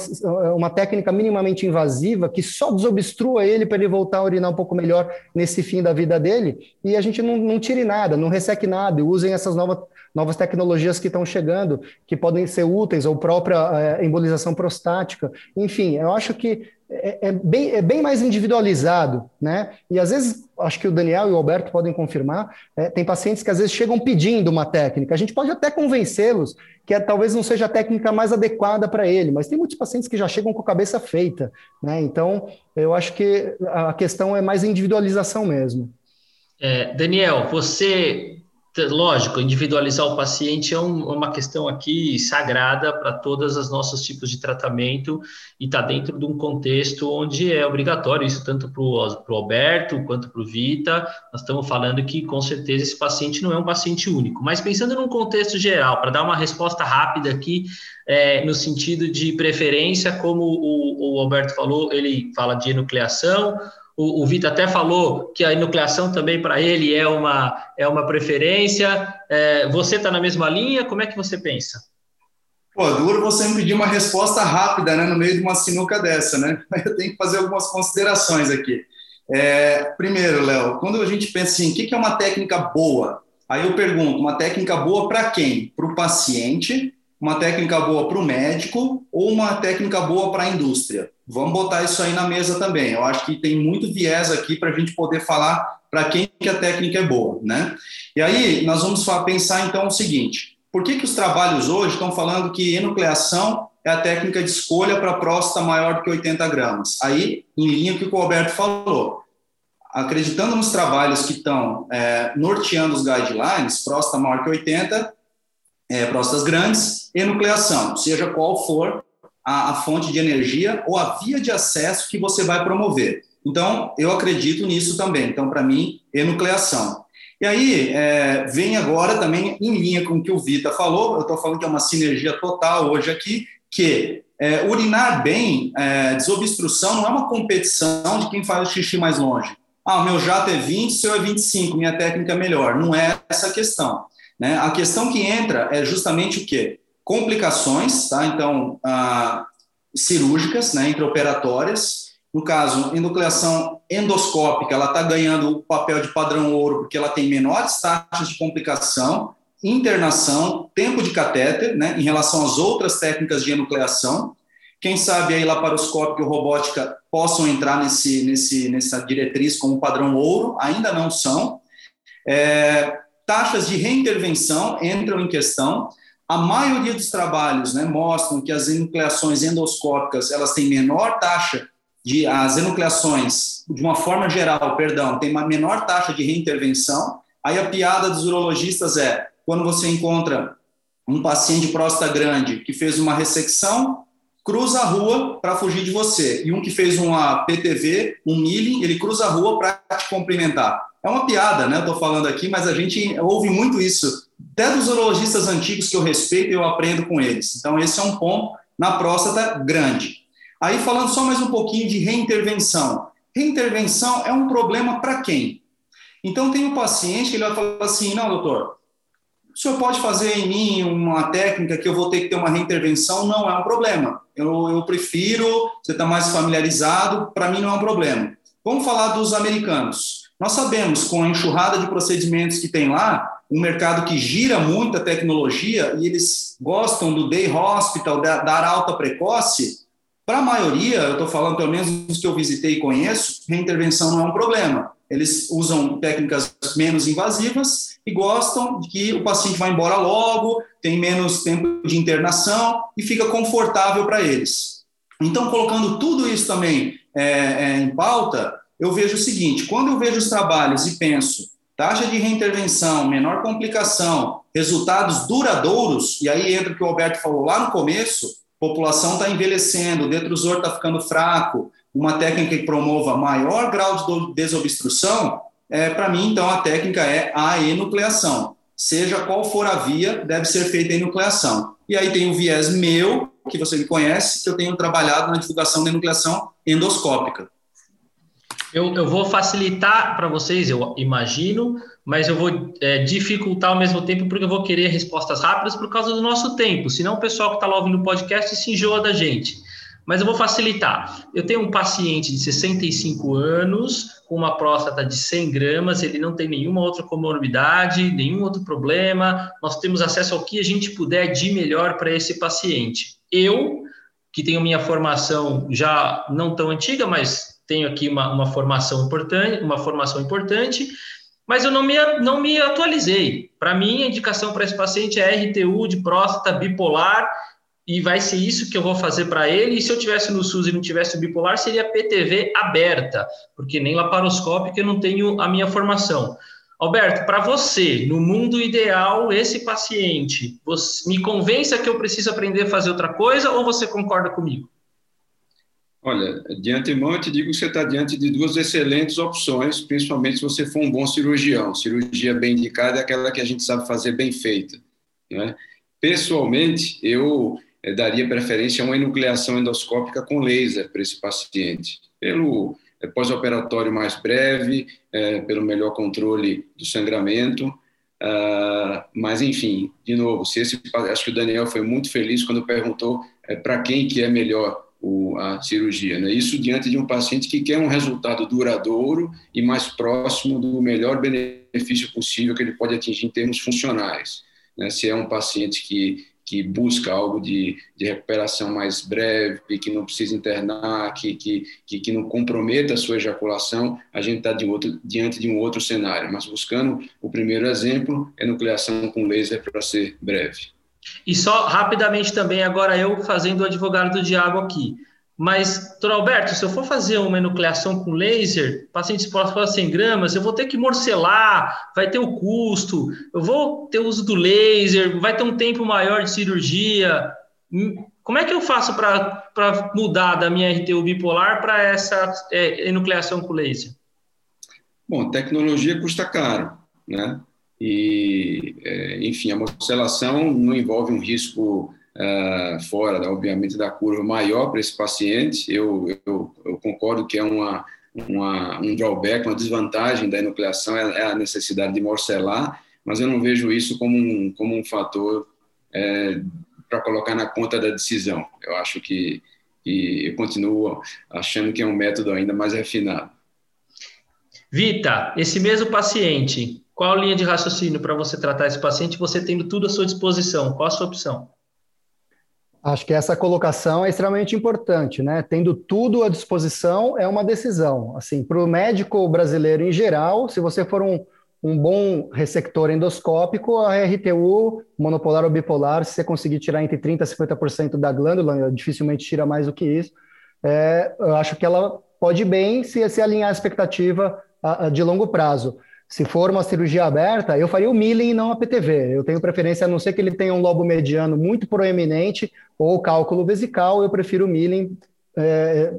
uma técnica minimamente invasiva, que só desobstrua ele para ele voltar a urinar um pouco melhor nesse fim da vida dele, e a gente não, não tire nada, não resseque nada, e usem essas novas, novas tecnologias que estão chegando, que podem ser úteis, ou própria é, embolização prostática. Enfim, eu acho que é, é, bem, é bem mais individualizado, né? E às vezes, acho que o Daniel e o Alberto podem confirmar, é, tem pacientes que às vezes chegam pedindo uma técnica. A gente pode até convencê-los que é, talvez não seja a técnica mais adequada para ele, mas tem muitos pacientes que já chegam com a cabeça feita, né? Então, eu acho que a questão é mais individualização mesmo. É, Daniel, você Lógico, individualizar o paciente é um, uma questão aqui sagrada para todos os nossos tipos de tratamento e está dentro de um contexto onde é obrigatório isso tanto para o Alberto quanto para o Vita. Nós estamos falando que com certeza esse paciente não é um paciente único, mas pensando num contexto geral, para dar uma resposta rápida aqui, é, no sentido de preferência, como o, o Alberto falou, ele fala de enucleação, o, o Vitor até falou que a enucleação também para ele é uma, é uma preferência. É, você está na mesma linha? Como é que você pensa? Pô, duro você me pedir uma resposta rápida, né, no meio de uma sinuca dessa, né? Eu tenho que fazer algumas considerações aqui. É, primeiro, Léo, quando a gente pensa assim, o que é uma técnica boa? Aí eu pergunto, uma técnica boa para quem? Para o paciente, uma técnica boa para o médico ou uma técnica boa para a indústria? Vamos botar isso aí na mesa também. Eu acho que tem muito viés aqui para a gente poder falar para quem que a técnica é boa, né? E aí nós vamos pensar então o seguinte: por que, que os trabalhos hoje estão falando que enucleação é a técnica de escolha para próstata maior do que 80 gramas? Aí, em linha com o que o Alberto falou, acreditando nos trabalhos que estão é, norteando os guidelines, próstata maior que 80, é, próstatas grandes, enucleação, seja qual for a, a fonte de energia ou a via de acesso que você vai promover. Então, eu acredito nisso também. Então, para mim, enucleação. E aí, é, vem agora também em linha com o que o Vita falou, eu estou falando que é uma sinergia total hoje aqui, que é, urinar bem, é, desobstrução, não é uma competição de quem faz o xixi mais longe. Ah, o meu jato é 20, o seu é 25, minha técnica é melhor. Não é essa a questão. Né? A questão que entra é justamente o quê? complicações, tá? Então, ah, cirúrgicas, né, intraoperatórias. No caso, enucleação endoscópica, ela está ganhando o papel de padrão ouro porque ela tem menores taxas de complicação, internação, tempo de catéter, né, em relação às outras técnicas de enucleação. Quem sabe aí laparoscópica e robótica possam entrar nesse, nesse, nessa diretriz como padrão ouro, ainda não são. É, taxas de reintervenção entram em questão. A maioria dos trabalhos né, mostram que as enucleações endoscópicas elas têm menor taxa de as enucleações, de uma forma geral, perdão, tem uma menor taxa de reintervenção. Aí a piada dos urologistas é quando você encontra um paciente de próstata grande que fez uma ressecção, cruza a rua para fugir de você, e um que fez uma PTV, um milling, ele cruza a rua para te cumprimentar. É uma piada, né? Estou falando aqui, mas a gente ouve muito isso até dos urologistas antigos que eu respeito, eu aprendo com eles. Então, esse é um ponto na próstata grande. Aí, falando só mais um pouquinho de reintervenção. Reintervenção é um problema para quem? Então, tem um paciente que ele vai falar assim: não, doutor, o senhor pode fazer em mim uma técnica que eu vou ter que ter uma reintervenção? Não é um problema. Eu, eu prefiro, você está mais familiarizado, para mim não é um problema. Vamos falar dos americanos. Nós sabemos, com a enxurrada de procedimentos que tem lá, um mercado que gira muito a tecnologia e eles gostam do day hospital, da, dar alta precoce, para a maioria, eu estou falando pelo menos dos que eu visitei e conheço, reintervenção não é um problema. Eles usam técnicas menos invasivas e gostam de que o paciente vá embora logo, tem menos tempo de internação e fica confortável para eles. Então, colocando tudo isso também é, é, em pauta, eu vejo o seguinte: quando eu vejo os trabalhos e penso taxa de reintervenção, menor complicação, resultados duradouros, e aí entra o que o Alberto falou lá no começo, população está envelhecendo, o detrusor está ficando fraco, uma técnica que promova maior grau de desobstrução, é, para mim, então, a técnica é a enucleação. Seja qual for a via, deve ser feita a enucleação. E aí tem o viés meu, que você me conhece, que eu tenho trabalhado na divulgação da enucleação endoscópica. Eu, eu vou facilitar para vocês, eu imagino, mas eu vou é, dificultar ao mesmo tempo, porque eu vou querer respostas rápidas por causa do nosso tempo. Senão o pessoal que está lá ouvindo o podcast se enjoa da gente. Mas eu vou facilitar. Eu tenho um paciente de 65 anos, com uma próstata de 100 gramas, ele não tem nenhuma outra comorbidade, nenhum outro problema. Nós temos acesso ao que a gente puder de melhor para esse paciente. Eu, que tenho minha formação já não tão antiga, mas tenho aqui uma, uma formação importante, uma formação importante, mas eu não me, não me atualizei. Para mim, a indicação para esse paciente é RTU de próstata bipolar, e vai ser isso que eu vou fazer para ele. E se eu tivesse no SUS e não tivesse bipolar, seria PTV aberta, porque nem laparoscópica eu não tenho a minha formação. Alberto, para você, no mundo ideal, esse paciente, você, me convença que eu preciso aprender a fazer outra coisa ou você concorda comigo? Olha, de antemão eu te digo que você está diante de duas excelentes opções, principalmente se você for um bom cirurgião. Cirurgia bem indicada é aquela que a gente sabe fazer bem feita. Né? Pessoalmente, eu eh, daria preferência a uma enucleação endoscópica com laser para esse paciente, pelo eh, pós-operatório mais breve, é, pelo melhor controle do sangramento. Uh, mas, enfim, de novo, se esse, acho que o Daniel foi muito feliz quando perguntou para quem que é melhor o, a cirurgia. Né? Isso diante de um paciente que quer um resultado duradouro e mais próximo do melhor benefício possível que ele pode atingir em termos funcionais. Né? Se é um paciente que, que busca algo de, de recuperação mais breve, que não precisa internar, que, que, que, que não comprometa a sua ejaculação, a gente está diante de um outro cenário. Mas buscando o primeiro exemplo, é nucleação com laser para ser breve. E só rapidamente também, agora eu fazendo o advogado do diabo aqui. Mas, doutor Alberto, se eu for fazer uma enucleação com laser, paciente exposto 100 gramas, eu vou ter que morcelar, vai ter o custo, eu vou ter o uso do laser, vai ter um tempo maior de cirurgia. Hum, como é que eu faço para mudar da minha RTU bipolar para essa é, enucleação com laser? Bom, tecnologia custa caro, né? E, é, enfim, a morcelação não envolve um risco uh, fora, obviamente, da curva maior para esse paciente. Eu, eu, eu, concordo que é uma, uma, um drawback, uma desvantagem da enucleação, é, é a necessidade de morcelar, mas eu não vejo isso como um, como um fator é, para colocar na conta da decisão. Eu acho que, que eu continuo achando que é um método ainda mais refinado. Vita, esse mesmo paciente, qual a linha de raciocínio para você tratar esse paciente, você tendo tudo à sua disposição? Qual a sua opção? Acho que essa colocação é extremamente importante, né? Tendo tudo à disposição é uma decisão. Assim, para o médico brasileiro em geral, se você for um, um bom ressector endoscópico, a RTU, monopolar ou bipolar, se você conseguir tirar entre 30% e 50% da glândula, dificilmente tira mais do que isso, é, eu acho que ela pode bem se, se alinhar a expectativa a, a, de longo prazo. Se for uma cirurgia aberta, eu faria o milling e não a PTV. Eu tenho preferência, a não ser que ele tenha um lobo mediano muito proeminente ou cálculo vesical, eu prefiro o milling. É,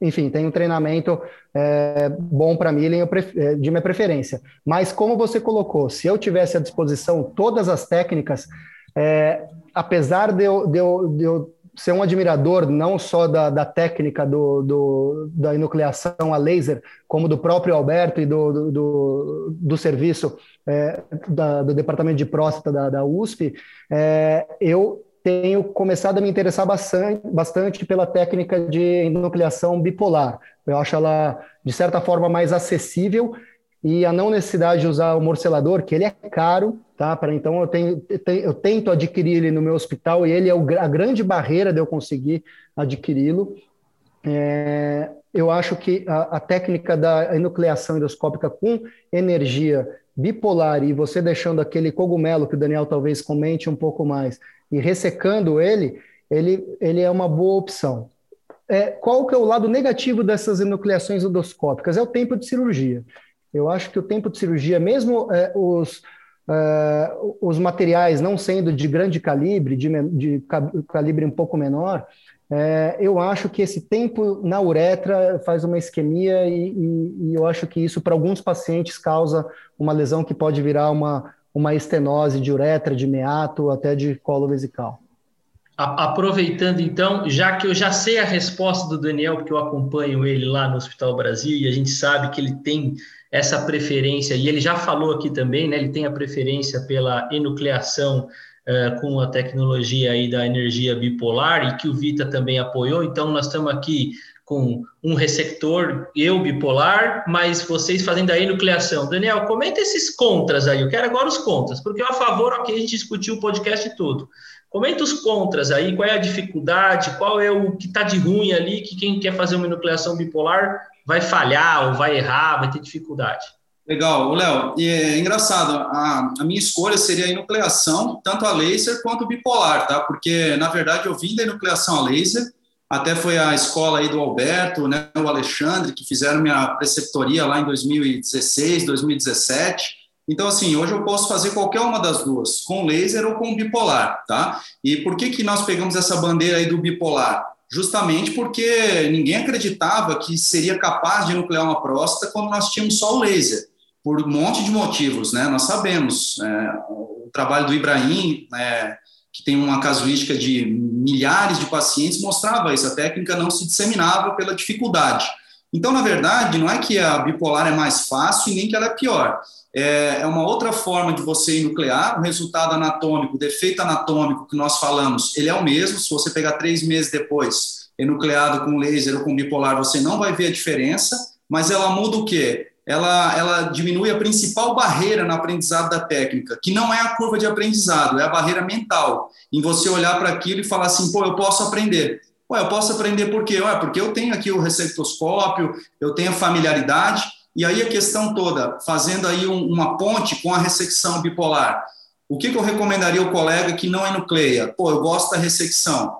enfim, tem um treinamento é, bom para milling é, de minha preferência. Mas como você colocou, se eu tivesse à disposição todas as técnicas, é, apesar de eu, de eu, de eu ser um admirador não só da, da técnica do, do, da enucleação a laser, como do próprio Alberto e do, do, do serviço é, da, do departamento de próstata da, da USP, é, eu tenho começado a me interessar bastante, bastante pela técnica de enucleação bipolar. Eu acho ela, de certa forma, mais acessível e a não necessidade de usar o morcelador, que ele é caro, tá? Para então eu tenho, eu tento adquirir ele no meu hospital e ele é a grande barreira de eu conseguir adquiri-lo. É, eu acho que a, a, técnica da enucleação endoscópica com energia bipolar e você deixando aquele cogumelo que o Daniel talvez comente um pouco mais e ressecando ele, ele, ele é uma boa opção. É, qual que é o lado negativo dessas enucleações endoscópicas? É o tempo de cirurgia. Eu acho que o tempo de cirurgia, mesmo é, os, é, os materiais não sendo de grande calibre, de, de calibre um pouco menor, é, eu acho que esse tempo na uretra faz uma isquemia e, e, e eu acho que isso para alguns pacientes causa uma lesão que pode virar uma, uma estenose de uretra, de meato, até de colo vesical. Aproveitando então, já que eu já sei a resposta do Daniel, porque eu acompanho ele lá no Hospital Brasil e a gente sabe que ele tem essa preferência, e ele já falou aqui também, né? Ele tem a preferência pela enucleação uh, com a tecnologia aí da energia bipolar e que o Vita também apoiou. Então, nós estamos aqui com um receptor, eu bipolar, mas vocês fazendo a enucleação. Daniel, comenta esses contras aí, eu quero agora os contras, porque a favor, ok, a gente discutiu o podcast todo. Comenta os contras aí, qual é a dificuldade, qual é o que está de ruim ali, que quem quer fazer uma enucleação bipolar vai falhar ou vai errar, vai ter dificuldade. Legal, Léo. É engraçado, a, a, minha escolha seria a enucleação, tanto a laser quanto bipolar, tá? Porque, na verdade, eu vim da enucleação a laser, até foi a escola aí do Alberto, né, o Alexandre, que fizeram minha preceptoria lá em 2016, 2017. Então, assim, hoje eu posso fazer qualquer uma das duas, com laser ou com bipolar, tá? E por que, que nós pegamos essa bandeira aí do bipolar? Justamente porque ninguém acreditava que seria capaz de nuclear uma próstata quando nós tínhamos só o laser, por um monte de motivos, né? Nós sabemos, é, o trabalho do Ibrahim, é, tem uma casuística de milhares de pacientes, mostrava isso. A técnica não se disseminava pela dificuldade. Então, na verdade, não é que a bipolar é mais fácil e nem que ela é pior. É, é uma outra forma de você nuclear. O resultado anatômico, o defeito anatômico que nós falamos, ele é o mesmo. Se você pegar três meses depois, enucleado com laser ou com bipolar, você não vai ver a diferença. Mas ela muda o quê? Ela, ela diminui a principal barreira no aprendizado da técnica, que não é a curva de aprendizado, é a barreira mental, em você olhar para aquilo e falar assim, pô, eu posso aprender. Ué, eu posso aprender por quê? Ué, porque eu tenho aqui o receptoscópio, eu tenho a familiaridade, e aí a questão toda, fazendo aí um, uma ponte com a ressecção bipolar, o que, que eu recomendaria ao colega que não enucleia? Pô, eu gosto da ressecção.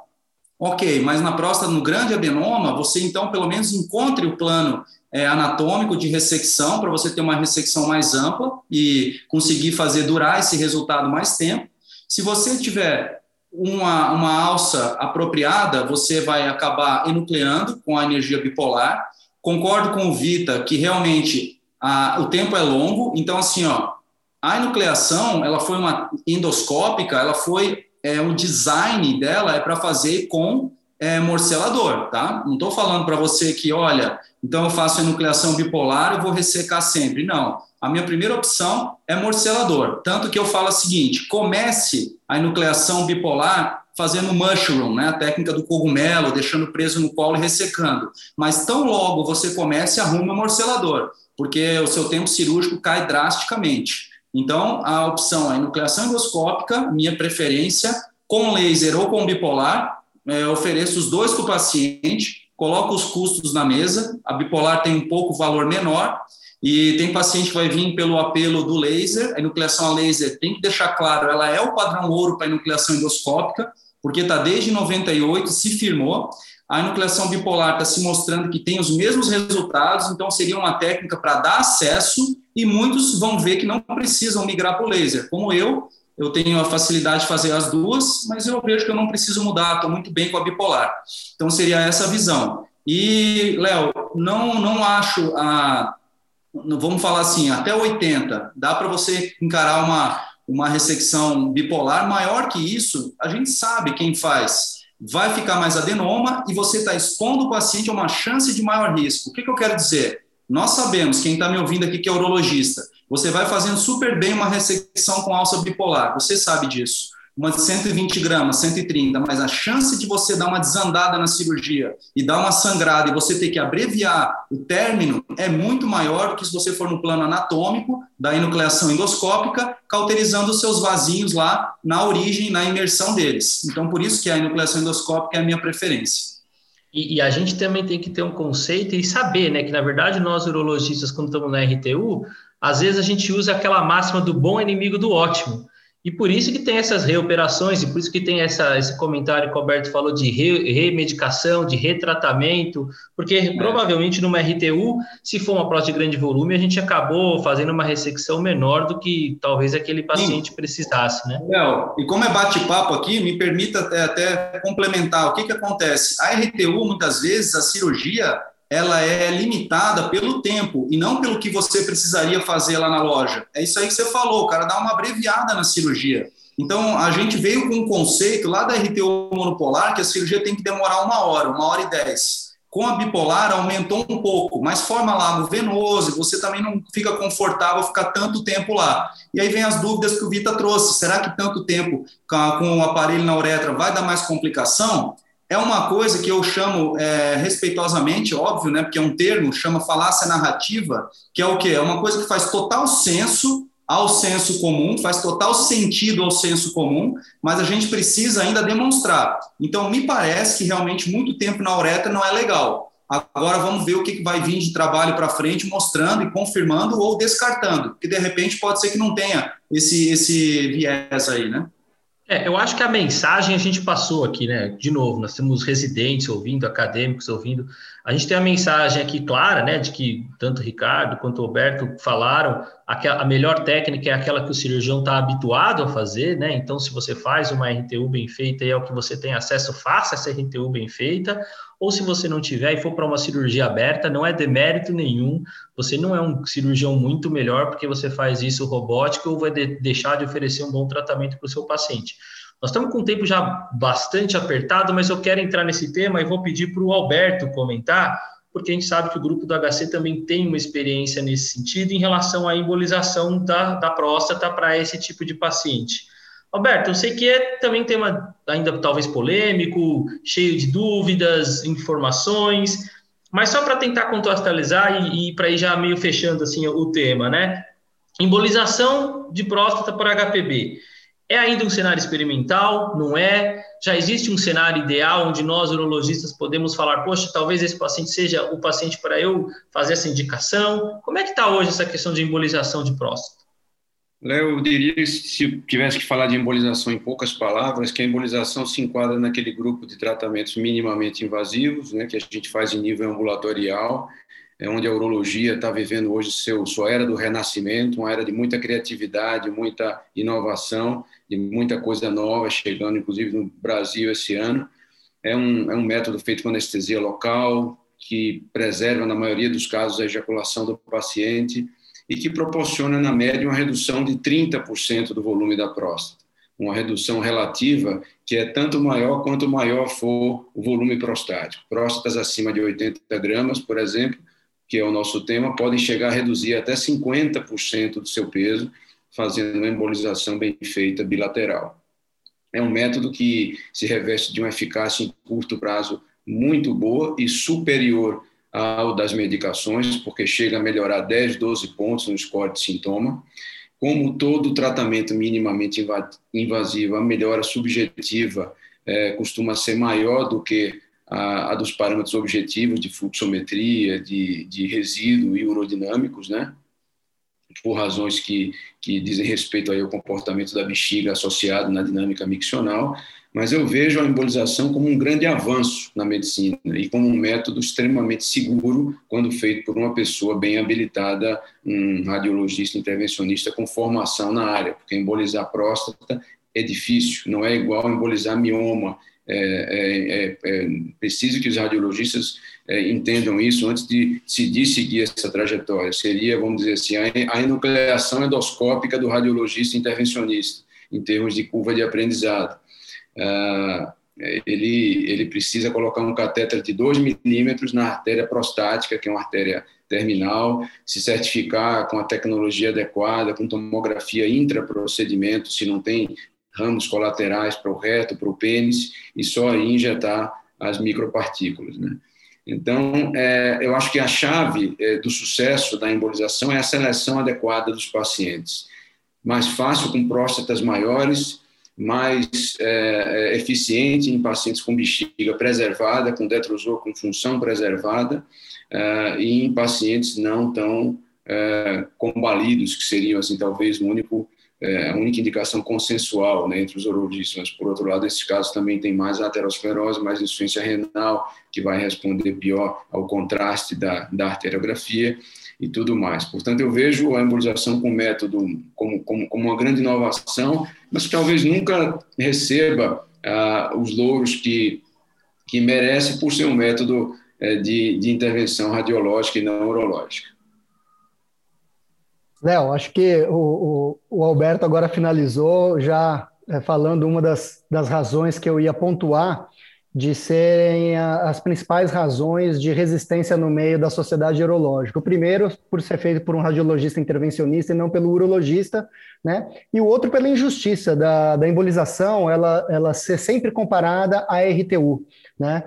Ok, mas na próstata, no grande adenoma, você então pelo menos encontre o plano é, anatômico de ressecção, para você ter uma ressecção mais ampla e conseguir fazer durar esse resultado mais tempo. Se você tiver uma, uma alça apropriada, você vai acabar enucleando com a energia bipolar. Concordo com o Vita que realmente a, o tempo é longo, então assim, ó, a enucleação, ela foi uma endoscópica, ela foi é, o design dela é para fazer com é, morcelador, tá? Não estou falando para você que, olha, então eu faço enucleação bipolar e vou ressecar sempre. Não. A minha primeira opção é morcelador. Tanto que eu falo o seguinte: comece a enucleação bipolar fazendo mushroom, né, a técnica do cogumelo, deixando preso no colo e ressecando. Mas tão logo você comece, arrume o morcelador, porque o seu tempo cirúrgico cai drasticamente. Então, a opção é enucleação endoscópica, minha preferência, com laser ou com bipolar, é, ofereço os dois para o paciente, coloco os custos na mesa, a bipolar tem um pouco valor menor, e tem paciente que vai vir pelo apelo do laser, a enucleação a laser tem que deixar claro, ela é o padrão ouro para a enucleação endoscópica, porque está desde 98, se firmou, a enucleação bipolar está se mostrando que tem os mesmos resultados, então seria uma técnica para dar acesso, e muitos vão ver que não precisam migrar para o laser, como eu, eu tenho a facilidade de fazer as duas, mas eu vejo que eu não preciso mudar, estou muito bem com a bipolar. Então seria essa a visão. E, Léo, não, não acho a. Vamos falar assim, até 80, dá para você encarar uma, uma ressecção bipolar. Maior que isso, a gente sabe quem faz. Vai ficar mais adenoma e você está expondo o paciente a uma chance de maior risco. O que, que eu quero dizer? Nós sabemos, quem está me ouvindo aqui que é urologista, você vai fazendo super bem uma ressecção com alça bipolar, você sabe disso. Uma de 120 gramas, 130, mas a chance de você dar uma desandada na cirurgia e dar uma sangrada e você ter que abreviar o término é muito maior do que se você for no plano anatômico da enucleação endoscópica, cauterizando os seus vasinhos lá na origem, na imersão deles. Então, por isso que a enucleação endoscópica é a minha preferência. E, e, a gente também tem que ter um conceito e saber, né, que na verdade nós urologistas, quando estamos na RTU, às vezes a gente usa aquela máxima do bom inimigo do ótimo. E por isso que tem essas reoperações, e por isso que tem essa, esse comentário que o Alberto falou de re, remedicação, de retratamento, porque é. provavelmente numa RTU, se for uma próstata de grande volume, a gente acabou fazendo uma ressecção menor do que talvez aquele paciente Sim. precisasse, né? Léo, e como é bate-papo aqui, me permita até, até complementar. O que, que acontece? A RTU, muitas vezes, a cirurgia, ela é limitada pelo tempo e não pelo que você precisaria fazer lá na loja. É isso aí que você falou, o cara dá uma abreviada na cirurgia. Então, a gente veio com um conceito lá da RTO monopolar que a cirurgia tem que demorar uma hora, uma hora e dez. Com a bipolar, aumentou um pouco, mas forma lago venoso, você também não fica confortável ficar tanto tempo lá. E aí vem as dúvidas que o Vita trouxe: será que tanto tempo com o aparelho na uretra vai dar mais complicação? É uma coisa que eu chamo é, respeitosamente, óbvio, né, porque é um termo, chama falácia narrativa, que é o quê? É uma coisa que faz total senso ao senso comum, faz total sentido ao senso comum, mas a gente precisa ainda demonstrar. Então, me parece que realmente muito tempo na uretra não é legal. Agora vamos ver o que vai vir de trabalho para frente, mostrando e confirmando ou descartando, porque de repente pode ser que não tenha esse, esse viés aí, né? É, eu acho que a mensagem a gente passou aqui, né? De novo, nós temos residentes ouvindo, acadêmicos ouvindo. A gente tem a mensagem aqui clara, né? De que tanto o Ricardo quanto o Alberto falaram, a melhor técnica é aquela que o cirurgião está habituado a fazer, né? Então, se você faz uma RTU bem feita e é o que você tem acesso, faça essa RTU bem feita ou se você não tiver e for para uma cirurgia aberta, não é demérito nenhum, você não é um cirurgião muito melhor porque você faz isso robótico ou vai de deixar de oferecer um bom tratamento para o seu paciente. Nós estamos com o tempo já bastante apertado, mas eu quero entrar nesse tema e vou pedir para o Alberto comentar, porque a gente sabe que o grupo do HC também tem uma experiência nesse sentido em relação à embolização da, da próstata para esse tipo de paciente. Alberto, eu sei que é também tema ainda talvez polêmico, cheio de dúvidas, informações, mas só para tentar contextualizar e, e para ir já meio fechando assim o tema, né? Embolização de próstata por HPB. É ainda um cenário experimental? Não é? Já existe um cenário ideal onde nós, urologistas, podemos falar, poxa, talvez esse paciente seja o paciente para eu fazer essa indicação? Como é que está hoje essa questão de embolização de próstata? Léo, eu diria, se tivesse que falar de embolização em poucas palavras, que a embolização se enquadra naquele grupo de tratamentos minimamente invasivos, né, que a gente faz em nível ambulatorial, é onde a urologia está vivendo hoje seu, sua era do renascimento, uma era de muita criatividade, muita inovação, de muita coisa nova chegando, inclusive no Brasil esse ano. É um, é um método feito com anestesia local, que preserva, na maioria dos casos, a ejaculação do paciente, e que proporciona, na média, uma redução de 30% do volume da próstata. Uma redução relativa que é tanto maior quanto maior for o volume prostático. Próstatas acima de 80 gramas, por exemplo, que é o nosso tema, podem chegar a reduzir até 50% do seu peso, fazendo uma embolização bem feita bilateral. É um método que se reveste de uma eficácia em curto prazo muito boa e superior ao das medicações, porque chega a melhorar 10, 12 pontos no score de sintoma. Como todo tratamento minimamente invasivo, a melhora subjetiva é, costuma ser maior do que a, a, dos parâmetros objetivos de fluxometria, de, de resíduo e urodinâmicos, né? Por razões que, que dizem respeito aí ao comportamento da bexiga associado na dinâmica miccional, mas eu vejo a embolização como um grande avanço na medicina e como um método extremamente seguro quando feito por uma pessoa bem habilitada, um radiologista intervencionista com formação na área, porque embolizar próstata é difícil, não é igual embolizar mioma. É, é, é, é preciso que os radiologistas é, entendam isso antes de decidir seguir essa trajetória. Seria, vamos dizer assim, a enucleação endoscópica do radiologista intervencionista, em termos de curva de aprendizado ah, ele, ele precisa colocar um catéter de 2 milímetros na artéria prostática, que é uma artéria terminal, se certificar com a tecnologia adequada, com tomografia intraprocedimento, se não tem ramos colaterais para o reto, para o pênis, e só aí injetar as micropartículas. Né? Então, é, eu acho que a chave é, do sucesso da embolização é a seleção adequada dos pacientes. Mais fácil com próstatas maiores, mais é, é, eficiente em pacientes com bexiga preservada, com detrosor com função preservada, é, e em pacientes não tão é, combalidos, que seriam, assim, talvez, o único, é, a única indicação consensual né, entre os urologistas. Por outro lado, esses casos também tem mais aterosclerose, mais insuficiência renal, que vai responder pior ao contraste da, da arteriografia e tudo mais. Portanto, eu vejo a embolização como método, como, como, como uma grande inovação, mas talvez nunca receba ah, os louros que, que merece por ser um método eh, de, de intervenção radiológica e não urológica. Léo, acho que o, o, o, Alberto agora finalizou já é, falando uma das, das razões que eu ia pontuar de serem as principais razões de resistência no meio da sociedade urológica. O primeiro, por ser feito por um radiologista intervencionista e não pelo urologista, né? E o outro pela injustiça da, da embolização, ela, ela ser sempre comparada à RTU, né?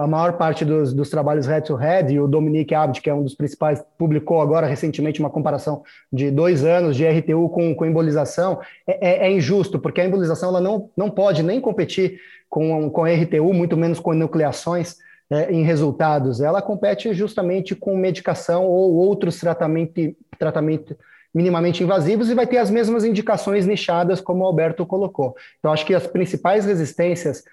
A maior parte dos, dos trabalhos head-to-head, e o Dominique Abd, que é um dos principais, publicou agora recentemente uma comparação de dois anos de RTU com, com embolização, é, é, é injusto, porque a embolização ela não, não pode nem competir com, com RTU, muito menos com nucleações é, em resultados. Ela compete justamente com medicação ou outros tratamentos tratamento minimamente invasivos e vai ter as mesmas indicações nichadas, como o Alberto colocou. Então, acho que as principais resistências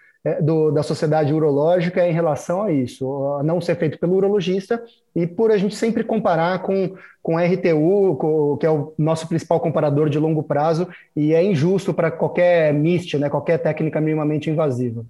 do, da sociedade urológica é em relação a isso, a não ser feito pelo urologista e por a gente sempre comparar com, com RTU, com, que é o nosso principal comparador de longo prazo, e é injusto para qualquer MIST, né, qualquer técnica minimamente invasiva.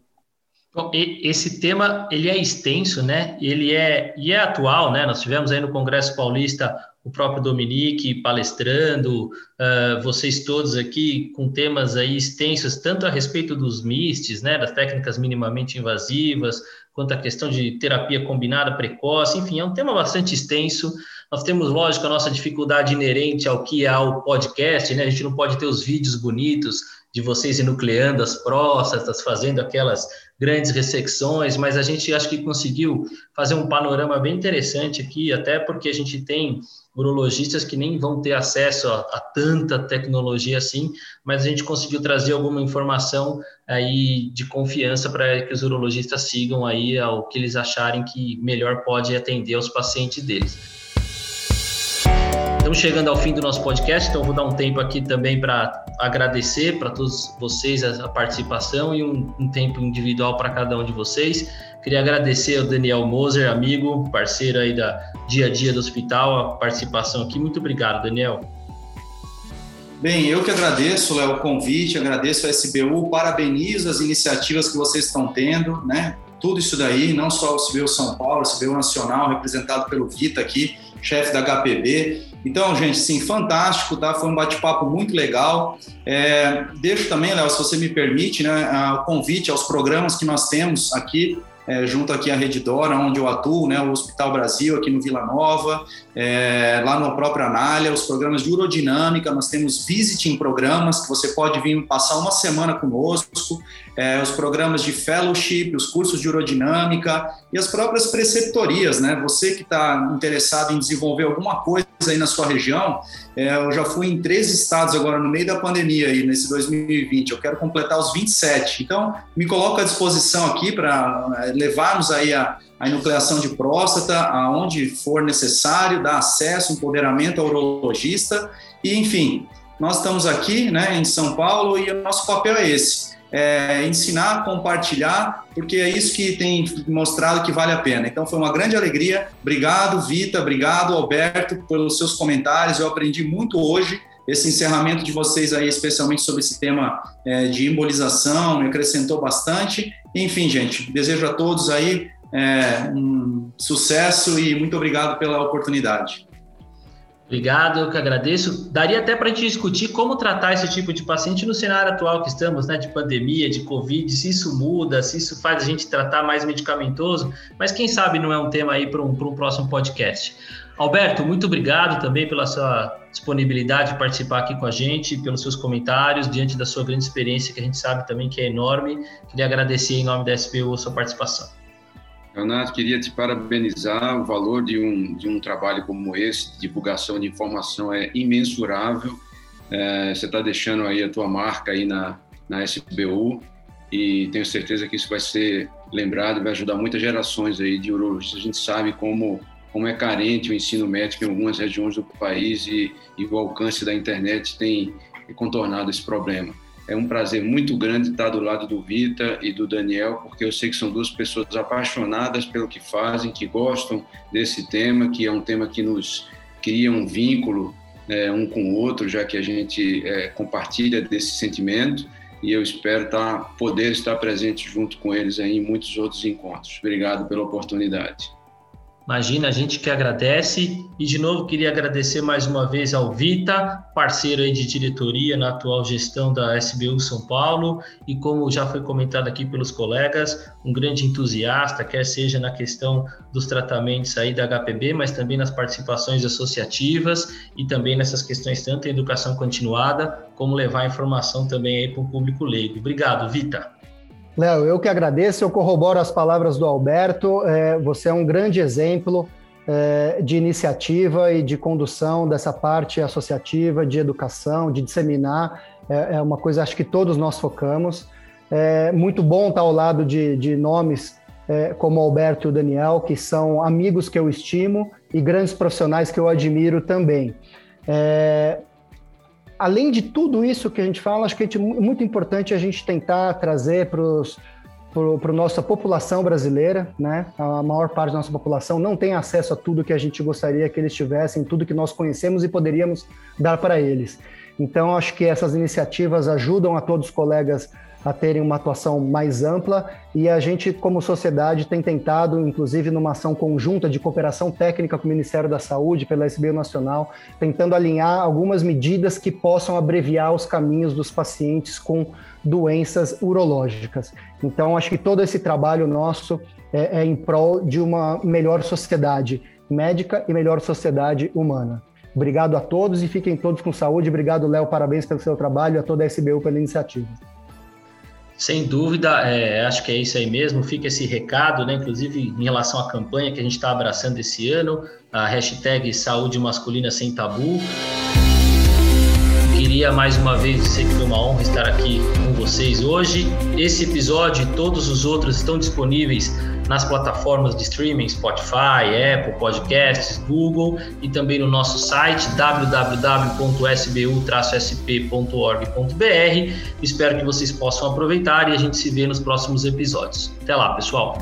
Bom, esse tema ele é extenso, né? Ele é e é atual, né? Nós tivemos aí no Congresso Paulista o próprio Dominique palestrando, uh, vocês todos aqui com temas aí extensos, tanto a respeito dos MISTs, né, das técnicas minimamente invasivas, quanto a questão de terapia combinada precoce, enfim, é um tema bastante extenso. Nós temos, lógico, a nossa dificuldade inerente ao que é o podcast, né? A gente não pode ter os vídeos bonitos de vocês enucleando as próstatas, fazendo aquelas grandes ressecções, mas a gente acho que conseguiu fazer um panorama bem interessante aqui, até porque a gente tem urologistas que nem vão ter acesso a, a, tanta tecnologia assim, mas a gente conseguiu trazer alguma informação aí de confiança para que os urologistas sigam aí ao que eles acharem que melhor pode atender aos pacientes deles. Estamos chegando ao fim do nosso podcast, então vou dar um tempo aqui também para agradecer para todos vocês a, participação e um, um tempo individual para cada um de vocês. Queria agradecer ao Daniel Moser, amigo, parceiro aí da dia a dia do hospital, a participação aqui. Muito obrigado, Daniel. Bem, eu que agradeço, Léo, o convite, agradeço a SBU, parabenizo as iniciativas que vocês estão tendo, né? Tudo isso daí, não só o SBU São Paulo, o SBU Nacional, representado pelo Vita aqui, chefe da HPB. Então, gente, sim, fantástico, tá? Foi um bate-papo muito legal. É, deixo também, Léo, se você me permite, né, o convite aos programas que nós temos aqui é, junto aqui à Rede Dora, onde eu atuo, né, o Hospital Brasil aqui no Vila Nova, é, lá no próprio Anália, os programas de urodinâmica, nós temos visiting programas que você pode vir passar uma semana conosco, é, os programas de fellowship, os cursos de urodinâmica e as próprias preceptorias, né? Você que está interessado em desenvolver alguma coisa aí na sua região, é, eu já fui em três estados agora no meio da pandemia aí nesse 2020. Eu quero completar os 27. Então, me coloco à disposição aqui para é, levarmos aí a, a enucleação de próstata aonde for necessário, dar acesso, empoderamento ao urologista e, enfim, nós estamos aqui, né, em São Paulo e o nosso papel é esse é, ensinar, compartilhar, porque é isso que tem mostrado que vale a pena. Então foi uma grande alegria. Obrigado, Vita, obrigado, Alberto, pelos seus comentários. Eu aprendi muito hoje. Esse encerramento de vocês aí, especialmente sobre esse tema é, de embolização, me acrescentou bastante. Enfim, gente, desejo a todos aí é, um sucesso e muito obrigado pela oportunidade. Obrigado, eu que agradeço. Daria até para a gente discutir como tratar esse tipo de paciente no cenário atual que estamos, né, de pandemia, de Covid, se isso muda, se isso faz a gente tratar mais medicamentoso, mas quem sabe não é um tema aí para um, um próximo podcast. Alberto, muito obrigado também pela sua disponibilidade de participar aqui com a gente, pelos seus comentários, diante da sua grande experiência, que a gente sabe também que é enorme. Queria agradecer em nome da SPU a sua participação. Leonardo, queria te parabenizar. O valor de um, de um trabalho como esse, de divulgação de informação, é imensurável. É, você está deixando aí a tua marca aí na, na SBU e tenho certeza que isso vai ser lembrado, vai ajudar muitas gerações aí de urologistas. A gente sabe como como é carente o ensino médico em algumas regiões do país e, e o alcance da internet tem contornado esse problema. É um prazer muito grande estar do lado do Vita e do Daniel, porque eu sei que são duas pessoas apaixonadas pelo que fazem, que gostam desse tema, que é um tema que nos cria um vínculo é, um com o outro, já que a gente é, compartilha desse sentimento. E eu espero estar, poder estar presente junto com eles em muitos outros encontros. Obrigado pela oportunidade. Imagina, a gente que agradece e de novo queria agradecer mais uma vez ao Vita, parceiro aí de diretoria na atual gestão da SBU São Paulo e como já foi comentado aqui pelos colegas, um grande entusiasta, quer seja na questão dos tratamentos aí da HPB, mas também nas participações associativas e também nessas questões tanto em educação continuada como levar informação também aí para o público leigo. Obrigado, Vita. Léo, eu que agradeço, eu corroboro as palavras do Alberto. É, você é um grande exemplo é, de iniciativa e de condução dessa parte associativa, de educação, de disseminar. É, é uma coisa, acho que todos nós focamos. É muito bom estar ao lado de, de nomes é, como o Alberto e o Daniel, que são amigos que eu estimo e grandes profissionais que eu admiro também. É, além de tudo isso que a gente fala, acho que é muito importante a gente tentar trazer para para a nossa população brasileira, né? A maior parte da nossa população não tem acesso a tudo que a gente gostaria que eles tivessem, tudo que nós conhecemos e poderíamos dar para eles. Então, acho que essas iniciativas ajudam a todos os colegas a terem uma atuação mais ampla e a gente, como sociedade, tem tentado, inclusive numa ação conjunta de cooperação técnica com o Ministério da Saúde, pela SBU Nacional, tentando alinhar algumas medidas que possam abreviar os caminhos dos pacientes com doenças urológicas. Então, acho que todo esse trabalho nosso é, é em prol de uma melhor sociedade médica e melhor sociedade humana. Obrigado a todos e fiquem todos com saúde. Obrigado, Léo, parabéns pelo seu trabalho e a toda a SBU pela iniciativa. Sem dúvida, é, acho que é isso aí mesmo. Fica esse recado, né? Inclusive em relação à campanha que a gente está abraçando esse ano, a hashtag Saúde Masculina Sem Tabu. Queria mais uma vez foi uma honra estar aqui com vocês hoje. Esse episódio e todos os outros estão disponíveis nas plataformas de streaming Spotify, Apple Podcasts, Google e também no nosso site www.sbu-sp.org.br. Espero que vocês possam aproveitar e a gente se vê nos próximos episódios. Até lá, pessoal!